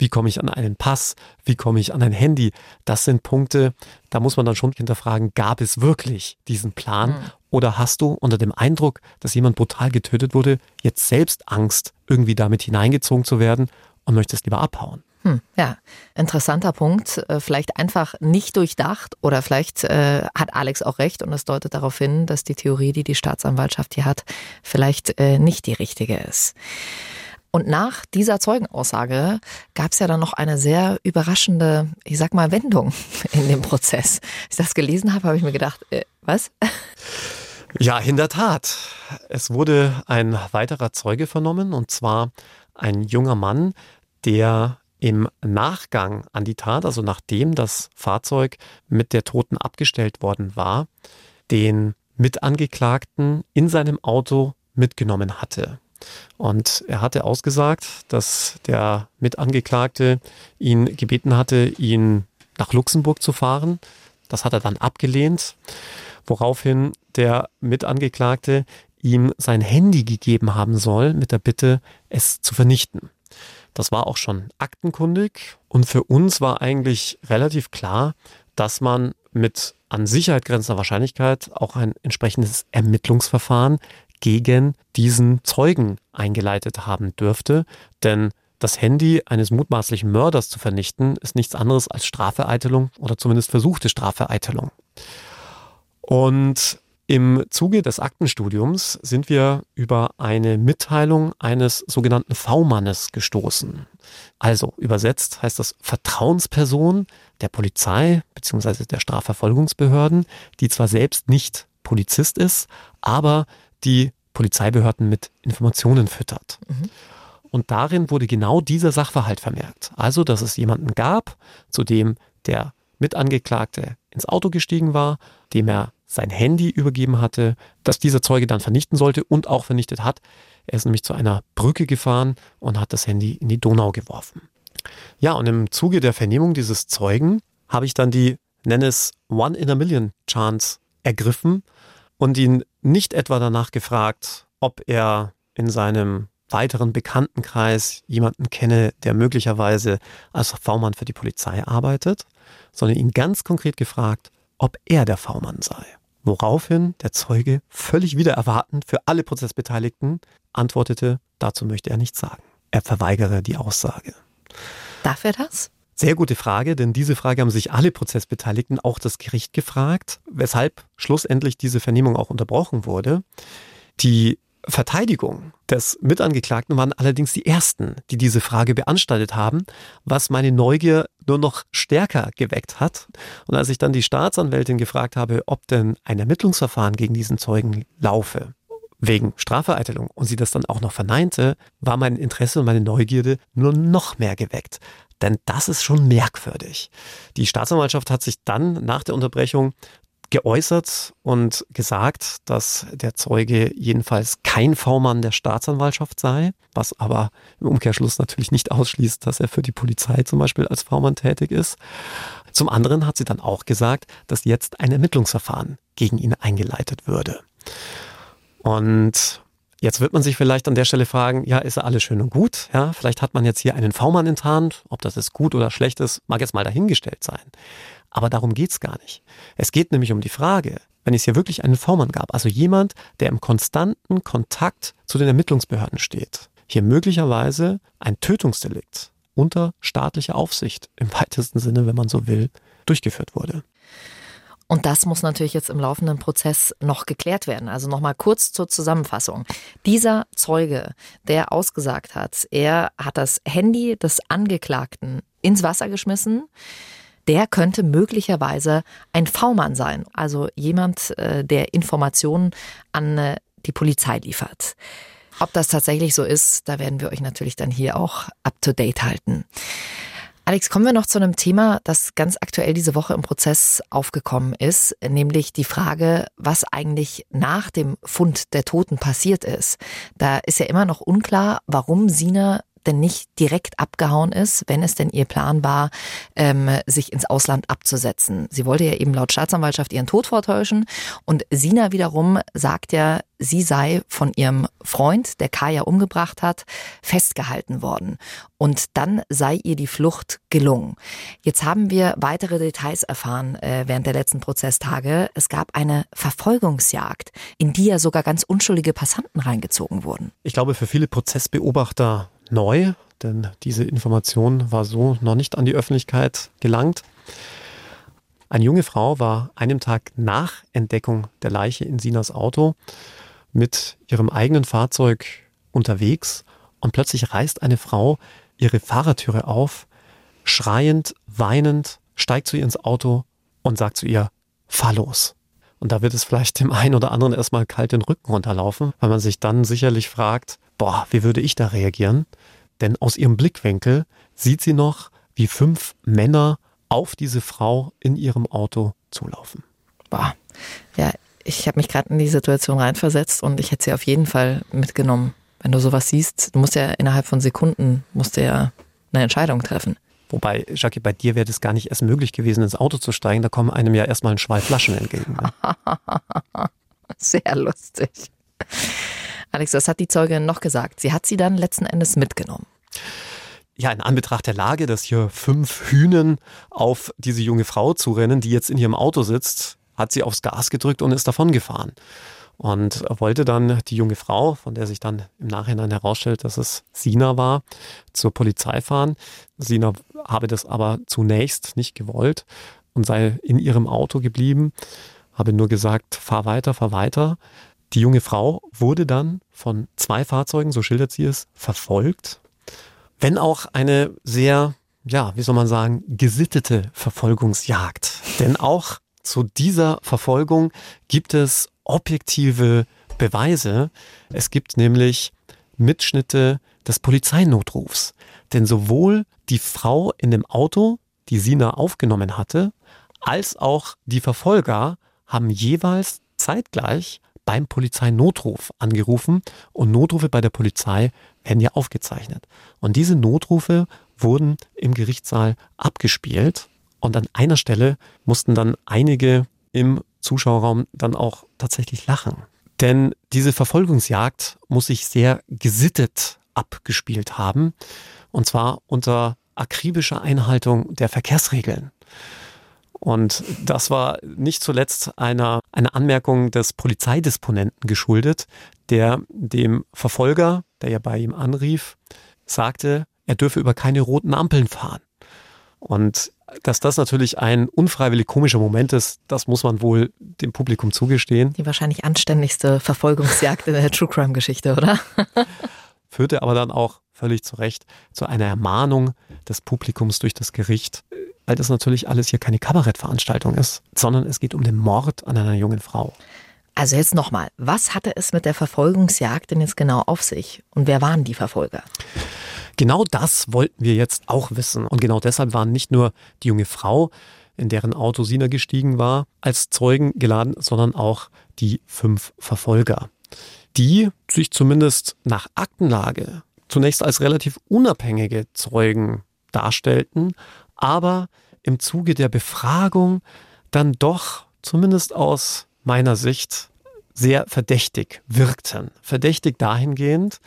wie komme ich an einen Pass? Wie komme ich an ein Handy? Das sind Punkte, da muss man dann schon hinterfragen, gab es wirklich diesen Plan? Mhm. Oder hast du unter dem Eindruck, dass jemand brutal getötet wurde, jetzt selbst Angst, irgendwie damit hineingezogen zu werden und möchtest lieber abhauen? Hm, ja, interessanter Punkt. Äh, vielleicht einfach nicht durchdacht oder vielleicht äh, hat Alex auch recht und es deutet darauf hin, dass die Theorie, die die Staatsanwaltschaft hier hat, vielleicht äh, nicht die richtige ist. Und nach dieser Zeugenaussage gab es ja dann noch eine sehr überraschende, ich sag mal, Wendung in dem Prozess. Als ich das gelesen habe, habe ich mir gedacht, äh, was? Ja, in der Tat. Es wurde ein weiterer Zeuge vernommen, und zwar ein junger Mann, der im Nachgang an die Tat, also nachdem das Fahrzeug mit der Toten abgestellt worden war, den Mitangeklagten in seinem Auto mitgenommen hatte. Und er hatte ausgesagt, dass der Mitangeklagte ihn gebeten hatte, ihn nach Luxemburg zu fahren. Das hat er dann abgelehnt, woraufhin der Mitangeklagte ihm sein Handy gegeben haben soll mit der Bitte, es zu vernichten. Das war auch schon aktenkundig und für uns war eigentlich relativ klar, dass man mit an Sicherheit grenzender Wahrscheinlichkeit auch ein entsprechendes Ermittlungsverfahren gegen diesen Zeugen eingeleitet haben dürfte. Denn das Handy eines mutmaßlichen Mörders zu vernichten, ist nichts anderes als Strafvereitelung oder zumindest versuchte Strafvereitelung. Und im Zuge des Aktenstudiums sind wir über eine Mitteilung eines sogenannten V-Mannes gestoßen. Also übersetzt heißt das Vertrauensperson der Polizei bzw. der Strafverfolgungsbehörden, die zwar selbst nicht Polizist ist, aber die Polizeibehörden mit Informationen füttert. Mhm. Und darin wurde genau dieser Sachverhalt vermerkt. Also, dass es jemanden gab, zu dem der Mitangeklagte ins Auto gestiegen war, dem er sein Handy übergeben hatte, dass dieser Zeuge dann vernichten sollte und auch vernichtet hat. Er ist nämlich zu einer Brücke gefahren und hat das Handy in die Donau geworfen. Ja, und im Zuge der Vernehmung dieses Zeugen habe ich dann die, nenne es One in a Million Chance ergriffen und ihn nicht etwa danach gefragt, ob er in seinem weiteren Bekanntenkreis jemanden kenne, der möglicherweise als V-Mann für die Polizei arbeitet, sondern ihn ganz konkret gefragt, ob er der V-Mann sei. Woraufhin der Zeuge völlig wieder für alle Prozessbeteiligten antwortete, dazu möchte er nichts sagen. Er verweigere die Aussage. Darf er das? Sehr gute Frage, denn diese Frage haben sich alle Prozessbeteiligten, auch das Gericht gefragt, weshalb schlussendlich diese Vernehmung auch unterbrochen wurde. Die Verteidigung des Mitangeklagten waren allerdings die ersten, die diese Frage beanstaltet haben, was meine Neugier nur noch stärker geweckt hat. Und als ich dann die Staatsanwältin gefragt habe, ob denn ein Ermittlungsverfahren gegen diesen Zeugen laufe, wegen Strafvereitelung und sie das dann auch noch verneinte, war mein Interesse und meine Neugierde nur noch mehr geweckt. Denn das ist schon merkwürdig. Die Staatsanwaltschaft hat sich dann nach der Unterbrechung geäußert und gesagt, dass der Zeuge jedenfalls kein V-Mann der Staatsanwaltschaft sei, was aber im Umkehrschluss natürlich nicht ausschließt, dass er für die Polizei zum Beispiel als V-Mann tätig ist. Zum anderen hat sie dann auch gesagt, dass jetzt ein Ermittlungsverfahren gegen ihn eingeleitet würde. Und Jetzt wird man sich vielleicht an der Stelle fragen, ja, ist ja alles schön und gut, ja, vielleicht hat man jetzt hier einen V-Mann enttarnt, ob das jetzt gut oder schlecht ist, mag jetzt mal dahingestellt sein. Aber darum geht's gar nicht. Es geht nämlich um die Frage, wenn es hier wirklich einen V-Mann gab, also jemand, der im konstanten Kontakt zu den Ermittlungsbehörden steht, hier möglicherweise ein Tötungsdelikt unter staatlicher Aufsicht im weitesten Sinne, wenn man so will, durchgeführt wurde. Und das muss natürlich jetzt im laufenden Prozess noch geklärt werden. Also nochmal kurz zur Zusammenfassung. Dieser Zeuge, der ausgesagt hat, er hat das Handy des Angeklagten ins Wasser geschmissen, der könnte möglicherweise ein V-Mann sein, also jemand, äh, der Informationen an äh, die Polizei liefert. Ob das tatsächlich so ist, da werden wir euch natürlich dann hier auch up-to-date halten. Alex, kommen wir noch zu einem Thema, das ganz aktuell diese Woche im Prozess aufgekommen ist, nämlich die Frage, was eigentlich nach dem Fund der Toten passiert ist. Da ist ja immer noch unklar, warum Sina denn nicht direkt abgehauen ist, wenn es denn ihr Plan war, ähm, sich ins Ausland abzusetzen. Sie wollte ja eben laut Staatsanwaltschaft ihren Tod vortäuschen und Sina wiederum sagt ja, sie sei von ihrem Freund, der Kaya umgebracht hat, festgehalten worden. Und dann sei ihr die Flucht gelungen. Jetzt haben wir weitere Details erfahren äh, während der letzten Prozesstage. Es gab eine Verfolgungsjagd, in die ja sogar ganz unschuldige Passanten reingezogen wurden. Ich glaube, für viele Prozessbeobachter neu, denn diese Information war so noch nicht an die Öffentlichkeit gelangt. Eine junge Frau war einem Tag nach Entdeckung der Leiche in Sinas Auto mit ihrem eigenen Fahrzeug unterwegs und plötzlich reißt eine Frau ihre Fahrertüre auf, schreiend, weinend, steigt zu ihr ins Auto und sagt zu ihr, fahr los. Und da wird es vielleicht dem einen oder anderen erstmal kalt den Rücken runterlaufen, weil man sich dann sicherlich fragt, boah, wie würde ich da reagieren? Denn aus ihrem Blickwinkel sieht sie noch, wie fünf Männer auf diese Frau in ihrem Auto zulaufen. Boah, ja, ich habe mich gerade in die Situation reinversetzt und ich hätte sie auf jeden Fall mitgenommen. Wenn du sowas siehst, du musst ja innerhalb von Sekunden musst du ja eine Entscheidung treffen. Wobei, Jackie, bei dir wäre das gar nicht erst möglich gewesen, ins Auto zu steigen. Da kommen einem ja erstmal ein Schwall Flaschen entgegen. Ne? Sehr lustig. Alex, was hat die Zeugin noch gesagt? Sie hat sie dann letzten Endes mitgenommen. Ja, in Anbetracht der Lage, dass hier fünf Hühnen auf diese junge Frau zurennen, die jetzt in ihrem Auto sitzt, hat sie aufs Gas gedrückt und ist davongefahren. Und wollte dann die junge Frau, von der sich dann im Nachhinein herausstellt, dass es Sina war, zur Polizei fahren. Sina habe das aber zunächst nicht gewollt und sei in ihrem Auto geblieben, habe nur gesagt, fahr weiter, fahr weiter. Die junge Frau wurde dann von zwei Fahrzeugen, so schildert sie es, verfolgt. Wenn auch eine sehr, ja, wie soll man sagen, gesittete Verfolgungsjagd. Denn auch zu dieser Verfolgung gibt es objektive Beweise. Es gibt nämlich Mitschnitte des Polizeinotrufs. Denn sowohl die Frau in dem Auto, die Sina aufgenommen hatte, als auch die Verfolger haben jeweils zeitgleich beim Polizeinotruf angerufen und Notrufe bei der Polizei werden ja aufgezeichnet. Und diese Notrufe wurden im Gerichtssaal abgespielt und an einer Stelle mussten dann einige im Zuschauerraum dann auch tatsächlich lachen. Denn diese Verfolgungsjagd muss sich sehr gesittet abgespielt haben und zwar unter akribischer Einhaltung der Verkehrsregeln. Und das war nicht zuletzt einer, einer Anmerkung des Polizeidisponenten geschuldet, der dem Verfolger, der ja bei ihm anrief, sagte, er dürfe über keine roten Ampeln fahren. Und dass das natürlich ein unfreiwillig komischer Moment ist, das muss man wohl dem Publikum zugestehen. Die wahrscheinlich anständigste Verfolgungsjagd in der True Crime Geschichte, oder? Führte aber dann auch völlig zu Recht zu einer Ermahnung des Publikums durch das Gericht, weil das natürlich alles hier keine Kabarettveranstaltung ist, sondern es geht um den Mord an einer jungen Frau. Also jetzt nochmal, was hatte es mit der Verfolgungsjagd denn jetzt genau auf sich? Und wer waren die Verfolger? Genau das wollten wir jetzt auch wissen. Und genau deshalb waren nicht nur die junge Frau, in deren Auto Sina gestiegen war, als Zeugen geladen, sondern auch die fünf Verfolger, die sich zumindest nach Aktenlage zunächst als relativ unabhängige Zeugen darstellten, aber im Zuge der Befragung dann doch zumindest aus meiner Sicht sehr verdächtig wirkten. Verdächtig dahingehend,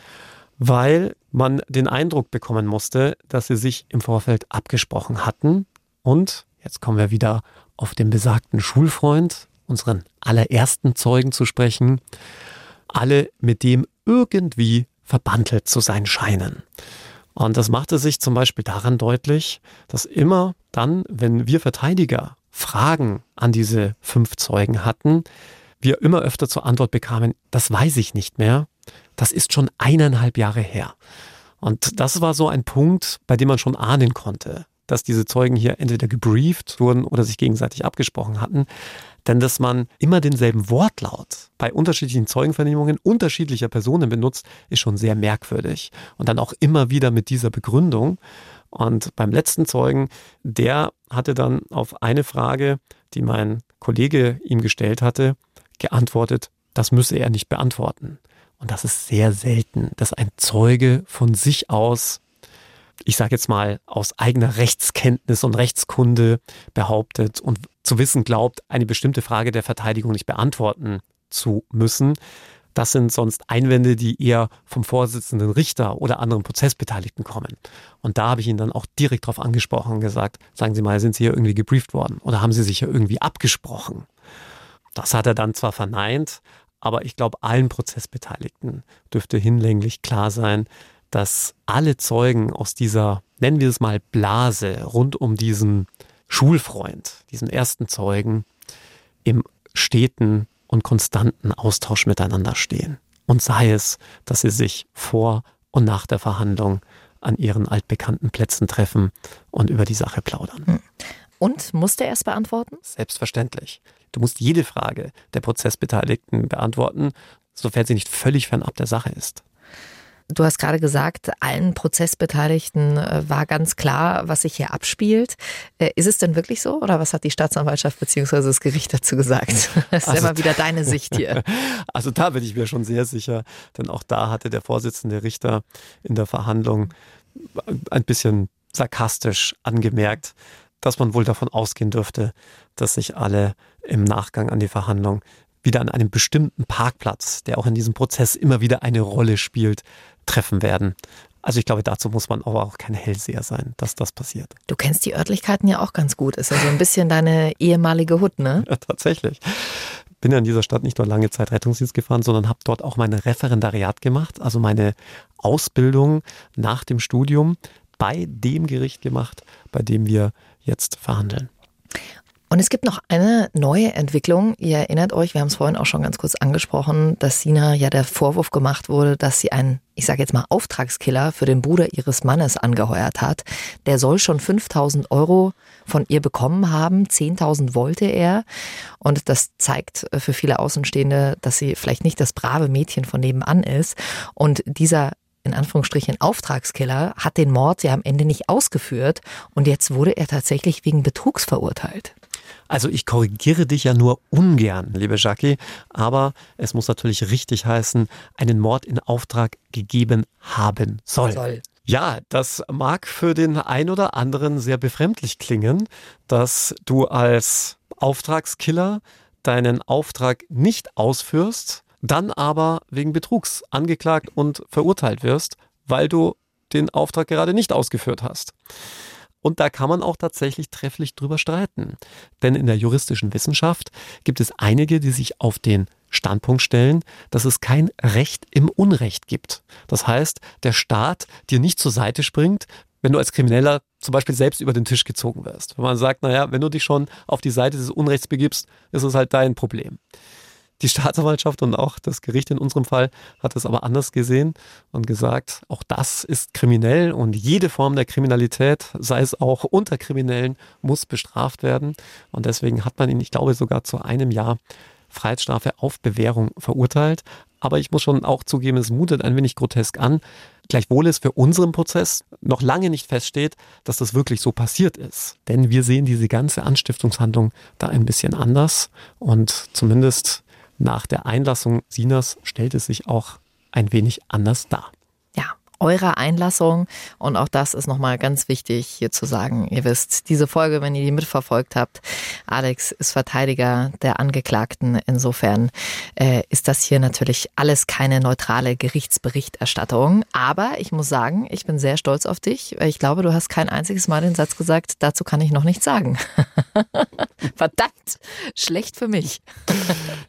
weil man den Eindruck bekommen musste, dass sie sich im Vorfeld abgesprochen hatten. Und jetzt kommen wir wieder auf den besagten Schulfreund, unseren allerersten Zeugen zu sprechen, alle mit dem irgendwie verbandelt zu sein scheinen. Und das machte sich zum Beispiel daran deutlich, dass immer dann, wenn wir Verteidiger Fragen an diese fünf Zeugen hatten, wir immer öfter zur Antwort bekamen, das weiß ich nicht mehr, das ist schon eineinhalb Jahre her. Und das war so ein Punkt, bei dem man schon ahnen konnte, dass diese Zeugen hier entweder gebrieft wurden oder sich gegenseitig abgesprochen hatten. Denn dass man immer denselben Wortlaut bei unterschiedlichen Zeugenvernehmungen unterschiedlicher Personen benutzt, ist schon sehr merkwürdig. Und dann auch immer wieder mit dieser Begründung. Und beim letzten Zeugen, der hatte dann auf eine Frage, die mein Kollege ihm gestellt hatte, geantwortet, das müsse er nicht beantworten. Und das ist sehr selten, dass ein Zeuge von sich aus, ich sage jetzt mal aus eigener Rechtskenntnis und Rechtskunde behauptet und zu wissen glaubt, eine bestimmte Frage der Verteidigung nicht beantworten zu müssen. Das sind sonst Einwände, die eher vom Vorsitzenden Richter oder anderen Prozessbeteiligten kommen. Und da habe ich ihn dann auch direkt darauf angesprochen und gesagt, sagen Sie mal, sind Sie hier irgendwie gebrieft worden oder haben Sie sich hier irgendwie abgesprochen? Das hat er dann zwar verneint, aber ich glaube, allen Prozessbeteiligten dürfte hinlänglich klar sein, dass alle Zeugen aus dieser, nennen wir es mal, Blase rund um diesen Schulfreund, diesen ersten Zeugen, im steten und konstanten Austausch miteinander stehen. Und sei es, dass sie sich vor und nach der Verhandlung an ihren altbekannten Plätzen treffen und über die Sache plaudern. Hm. Und musste er es beantworten? Selbstverständlich. Du musst jede Frage der Prozessbeteiligten beantworten, sofern sie nicht völlig fernab der Sache ist. Du hast gerade gesagt, allen Prozessbeteiligten äh, war ganz klar, was sich hier abspielt. Äh, ist es denn wirklich so oder was hat die Staatsanwaltschaft bzw. das Gericht dazu gesagt? Das ist also, immer wieder deine Sicht hier. Also da bin ich mir schon sehr sicher, denn auch da hatte der Vorsitzende Richter in der Verhandlung ein bisschen sarkastisch angemerkt, dass man wohl davon ausgehen dürfte, dass sich alle im Nachgang an die Verhandlung wieder an einem bestimmten Parkplatz, der auch in diesem Prozess immer wieder eine Rolle spielt, treffen werden. Also ich glaube, dazu muss man aber auch kein Hellseher sein, dass das passiert. Du kennst die Örtlichkeiten ja auch ganz gut. Ist ja so ein bisschen deine ehemalige Hut, ne? Ja, tatsächlich. Bin ja in dieser Stadt nicht nur lange Zeit Rettungsdienst gefahren, sondern habe dort auch mein Referendariat gemacht, also meine Ausbildung nach dem Studium bei dem Gericht gemacht, bei dem wir jetzt verhandeln. Und es gibt noch eine neue Entwicklung. Ihr erinnert euch, wir haben es vorhin auch schon ganz kurz angesprochen, dass Sina ja der Vorwurf gemacht wurde, dass sie einen, ich sage jetzt mal, Auftragskiller für den Bruder ihres Mannes angeheuert hat. Der soll schon 5000 Euro von ihr bekommen haben. 10.000 wollte er. Und das zeigt für viele Außenstehende, dass sie vielleicht nicht das brave Mädchen von nebenan ist. Und dieser in Anführungsstrichen Auftragskiller hat den Mord ja am Ende nicht ausgeführt und jetzt wurde er tatsächlich wegen Betrugs verurteilt. Also ich korrigiere dich ja nur ungern, liebe Jackie, aber es muss natürlich richtig heißen, einen Mord in Auftrag gegeben haben soll. soll. Ja, das mag für den ein oder anderen sehr befremdlich klingen, dass du als Auftragskiller deinen Auftrag nicht ausführst, dann aber wegen Betrugs angeklagt und verurteilt wirst, weil du den Auftrag gerade nicht ausgeführt hast. Und da kann man auch tatsächlich trefflich drüber streiten. Denn in der juristischen Wissenschaft gibt es einige, die sich auf den Standpunkt stellen, dass es kein Recht im Unrecht gibt. Das heißt, der Staat dir nicht zur Seite springt, wenn du als Krimineller zum Beispiel selbst über den Tisch gezogen wirst. Wenn man sagt, naja, wenn du dich schon auf die Seite des Unrechts begibst, ist es halt dein Problem. Die Staatsanwaltschaft und auch das Gericht in unserem Fall hat es aber anders gesehen und gesagt, auch das ist kriminell und jede Form der Kriminalität, sei es auch unter Kriminellen, muss bestraft werden. Und deswegen hat man ihn, ich glaube, sogar zu einem Jahr Freiheitsstrafe auf Bewährung verurteilt. Aber ich muss schon auch zugeben, es mutet ein wenig grotesk an. Gleichwohl es für unseren Prozess noch lange nicht feststeht, dass das wirklich so passiert ist. Denn wir sehen diese ganze Anstiftungshandlung da ein bisschen anders. Und zumindest nach der Einlassung Sinas stellt es sich auch ein wenig anders dar eurer Einlassung. Und auch das ist nochmal ganz wichtig hier zu sagen. Ihr wisst, diese Folge, wenn ihr die mitverfolgt habt, Alex ist Verteidiger der Angeklagten. Insofern äh, ist das hier natürlich alles keine neutrale Gerichtsberichterstattung. Aber ich muss sagen, ich bin sehr stolz auf dich. Ich glaube, du hast kein einziges Mal den Satz gesagt, dazu kann ich noch nichts sagen. Verdammt, schlecht für mich.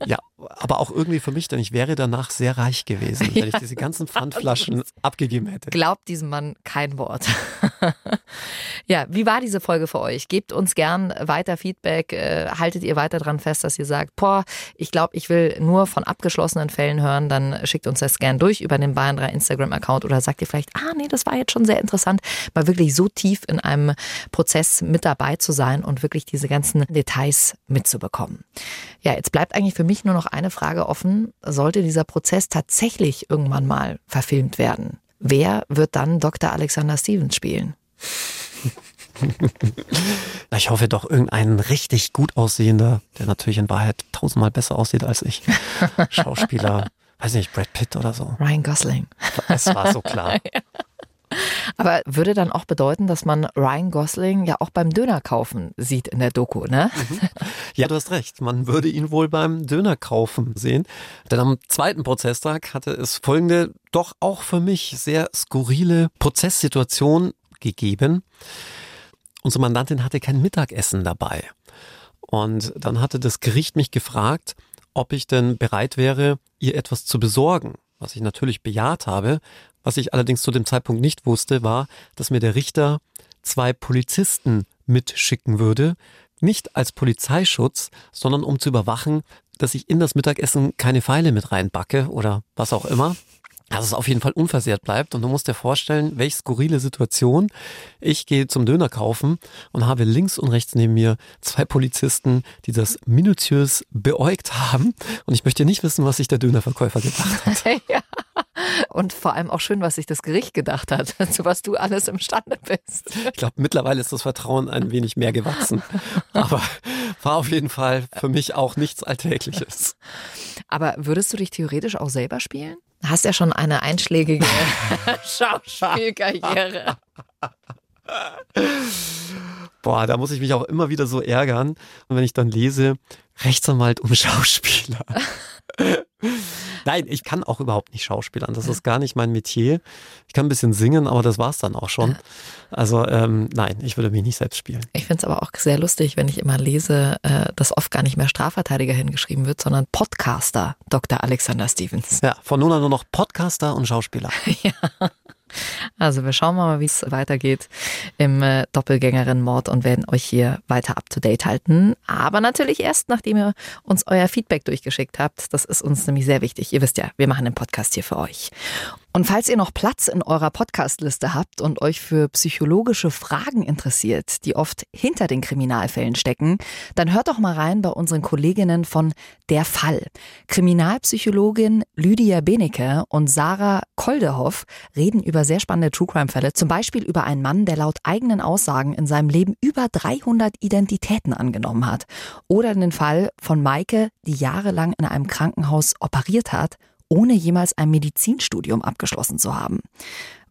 ja, aber auch irgendwie für mich, denn ich wäre danach sehr reich gewesen, wenn ja. ich diese ganzen Pfandflaschen abgegeben hätte. Glaubt diesem Mann kein Wort. ja, wie war diese Folge für euch? Gebt uns gern weiter Feedback. Äh, haltet ihr weiter dran fest, dass ihr sagt, boah, ich glaube, ich will nur von abgeschlossenen Fällen hören, dann schickt uns das gern durch über den Bayern 3 Instagram-Account oder sagt ihr vielleicht, ah nee, das war jetzt schon sehr interessant, mal wirklich so tief in einem Prozess mit dabei zu sein und wirklich diese ganzen Details mitzubekommen. Ja, jetzt bleibt eigentlich für mich nur noch eine Frage offen. Sollte dieser Prozess tatsächlich irgendwann mal verfilmt werden? Wer wird dann Dr. Alexander Stevens spielen? Ich hoffe doch irgendein richtig gut aussehender, der natürlich in Wahrheit tausendmal besser aussieht als ich. Schauspieler, weiß nicht, Brad Pitt oder so. Ryan Gosling. Es war so klar. Aber würde dann auch bedeuten, dass man Ryan Gosling ja auch beim Döner kaufen sieht in der Doku, ne? Mhm. Ja, du hast recht. Man würde ihn wohl beim Döner kaufen sehen. Denn am zweiten Prozesstag hatte es folgende, doch auch für mich sehr skurrile Prozesssituation gegeben. Unsere Mandantin hatte kein Mittagessen dabei. Und dann hatte das Gericht mich gefragt, ob ich denn bereit wäre, ihr etwas zu besorgen was ich natürlich bejaht habe. Was ich allerdings zu dem Zeitpunkt nicht wusste, war, dass mir der Richter zwei Polizisten mitschicken würde, nicht als Polizeischutz, sondern um zu überwachen, dass ich in das Mittagessen keine Pfeile mit reinbacke oder was auch immer dass es auf jeden Fall unversehrt bleibt. Und du musst dir vorstellen, welche skurrile Situation. Ich gehe zum Döner kaufen und habe links und rechts neben mir zwei Polizisten, die das minutiös beäugt haben. Und ich möchte nicht wissen, was sich der Dönerverkäufer gedacht hat. ja. Und vor allem auch schön, was sich das Gericht gedacht hat, zu was du alles imstande bist. Ich glaube, mittlerweile ist das Vertrauen ein wenig mehr gewachsen. Aber war auf jeden Fall für mich auch nichts Alltägliches. Aber würdest du dich theoretisch auch selber spielen? Hast ja schon eine einschlägige Schauspielkarriere. Boah, da muss ich mich auch immer wieder so ärgern. Und wenn ich dann lese, Rechtsanwalt um Schauspieler. Nein, ich kann auch überhaupt nicht schauspielern. Das ist gar nicht mein Metier. Ich kann ein bisschen singen, aber das war es dann auch schon. Also ähm, nein, ich würde mich nicht selbst spielen. Ich finde es aber auch sehr lustig, wenn ich immer lese, äh, dass oft gar nicht mehr Strafverteidiger hingeschrieben wird, sondern Podcaster Dr. Alexander Stevens. Ja, von nun an nur noch Podcaster und Schauspieler. ja. Also wir schauen mal, wie es weitergeht im äh, Doppelgängerin-Mord und werden euch hier weiter up-to-date halten. Aber natürlich erst, nachdem ihr uns euer Feedback durchgeschickt habt. Das ist uns nämlich sehr wichtig. Ihr wisst ja, wir machen den Podcast hier für euch. Und falls ihr noch Platz in eurer Podcastliste habt und euch für psychologische Fragen interessiert, die oft hinter den Kriminalfällen stecken, dann hört doch mal rein bei unseren Kolleginnen von Der Fall. Kriminalpsychologin Lydia Benecke und Sarah Koldehoff reden über sehr spannende True Crime Fälle, zum Beispiel über einen Mann, der laut eigenen Aussagen in seinem Leben über 300 Identitäten angenommen hat. Oder den Fall von Maike, die jahrelang in einem Krankenhaus operiert hat ohne jemals ein Medizinstudium abgeschlossen zu haben.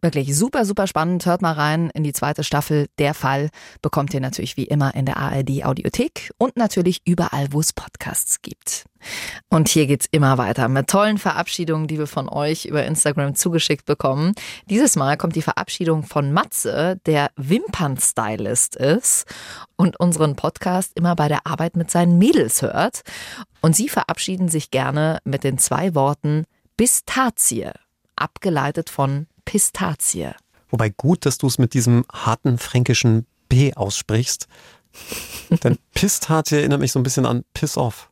Wirklich super, super spannend. Hört mal rein in die zweite Staffel. Der Fall bekommt ihr natürlich wie immer in der ARD Audiothek und natürlich überall, wo es Podcasts gibt. Und hier geht's immer weiter mit tollen Verabschiedungen, die wir von euch über Instagram zugeschickt bekommen. Dieses Mal kommt die Verabschiedung von Matze, der Wimpernstylist ist und unseren Podcast immer bei der Arbeit mit seinen Mädels hört. Und sie verabschieden sich gerne mit den zwei Worten Pistazie, abgeleitet von Pistazie. Wobei gut, dass du es mit diesem harten fränkischen B aussprichst. Denn Pistazie erinnert mich so ein bisschen an Piss Off.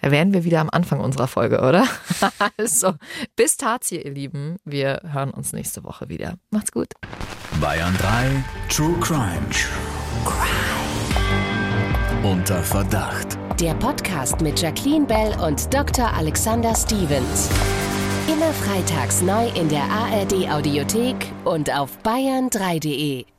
Da wären wir wieder am Anfang unserer Folge, oder? also, Pistazie, ihr Lieben. Wir hören uns nächste Woche wieder. Macht's gut. Bayern 3 True Crime. True Crime. Unter Verdacht. Der Podcast mit Jacqueline Bell und Dr. Alexander Stevens. Immer freitags neu in der ARD Audiothek und auf bayern3.de.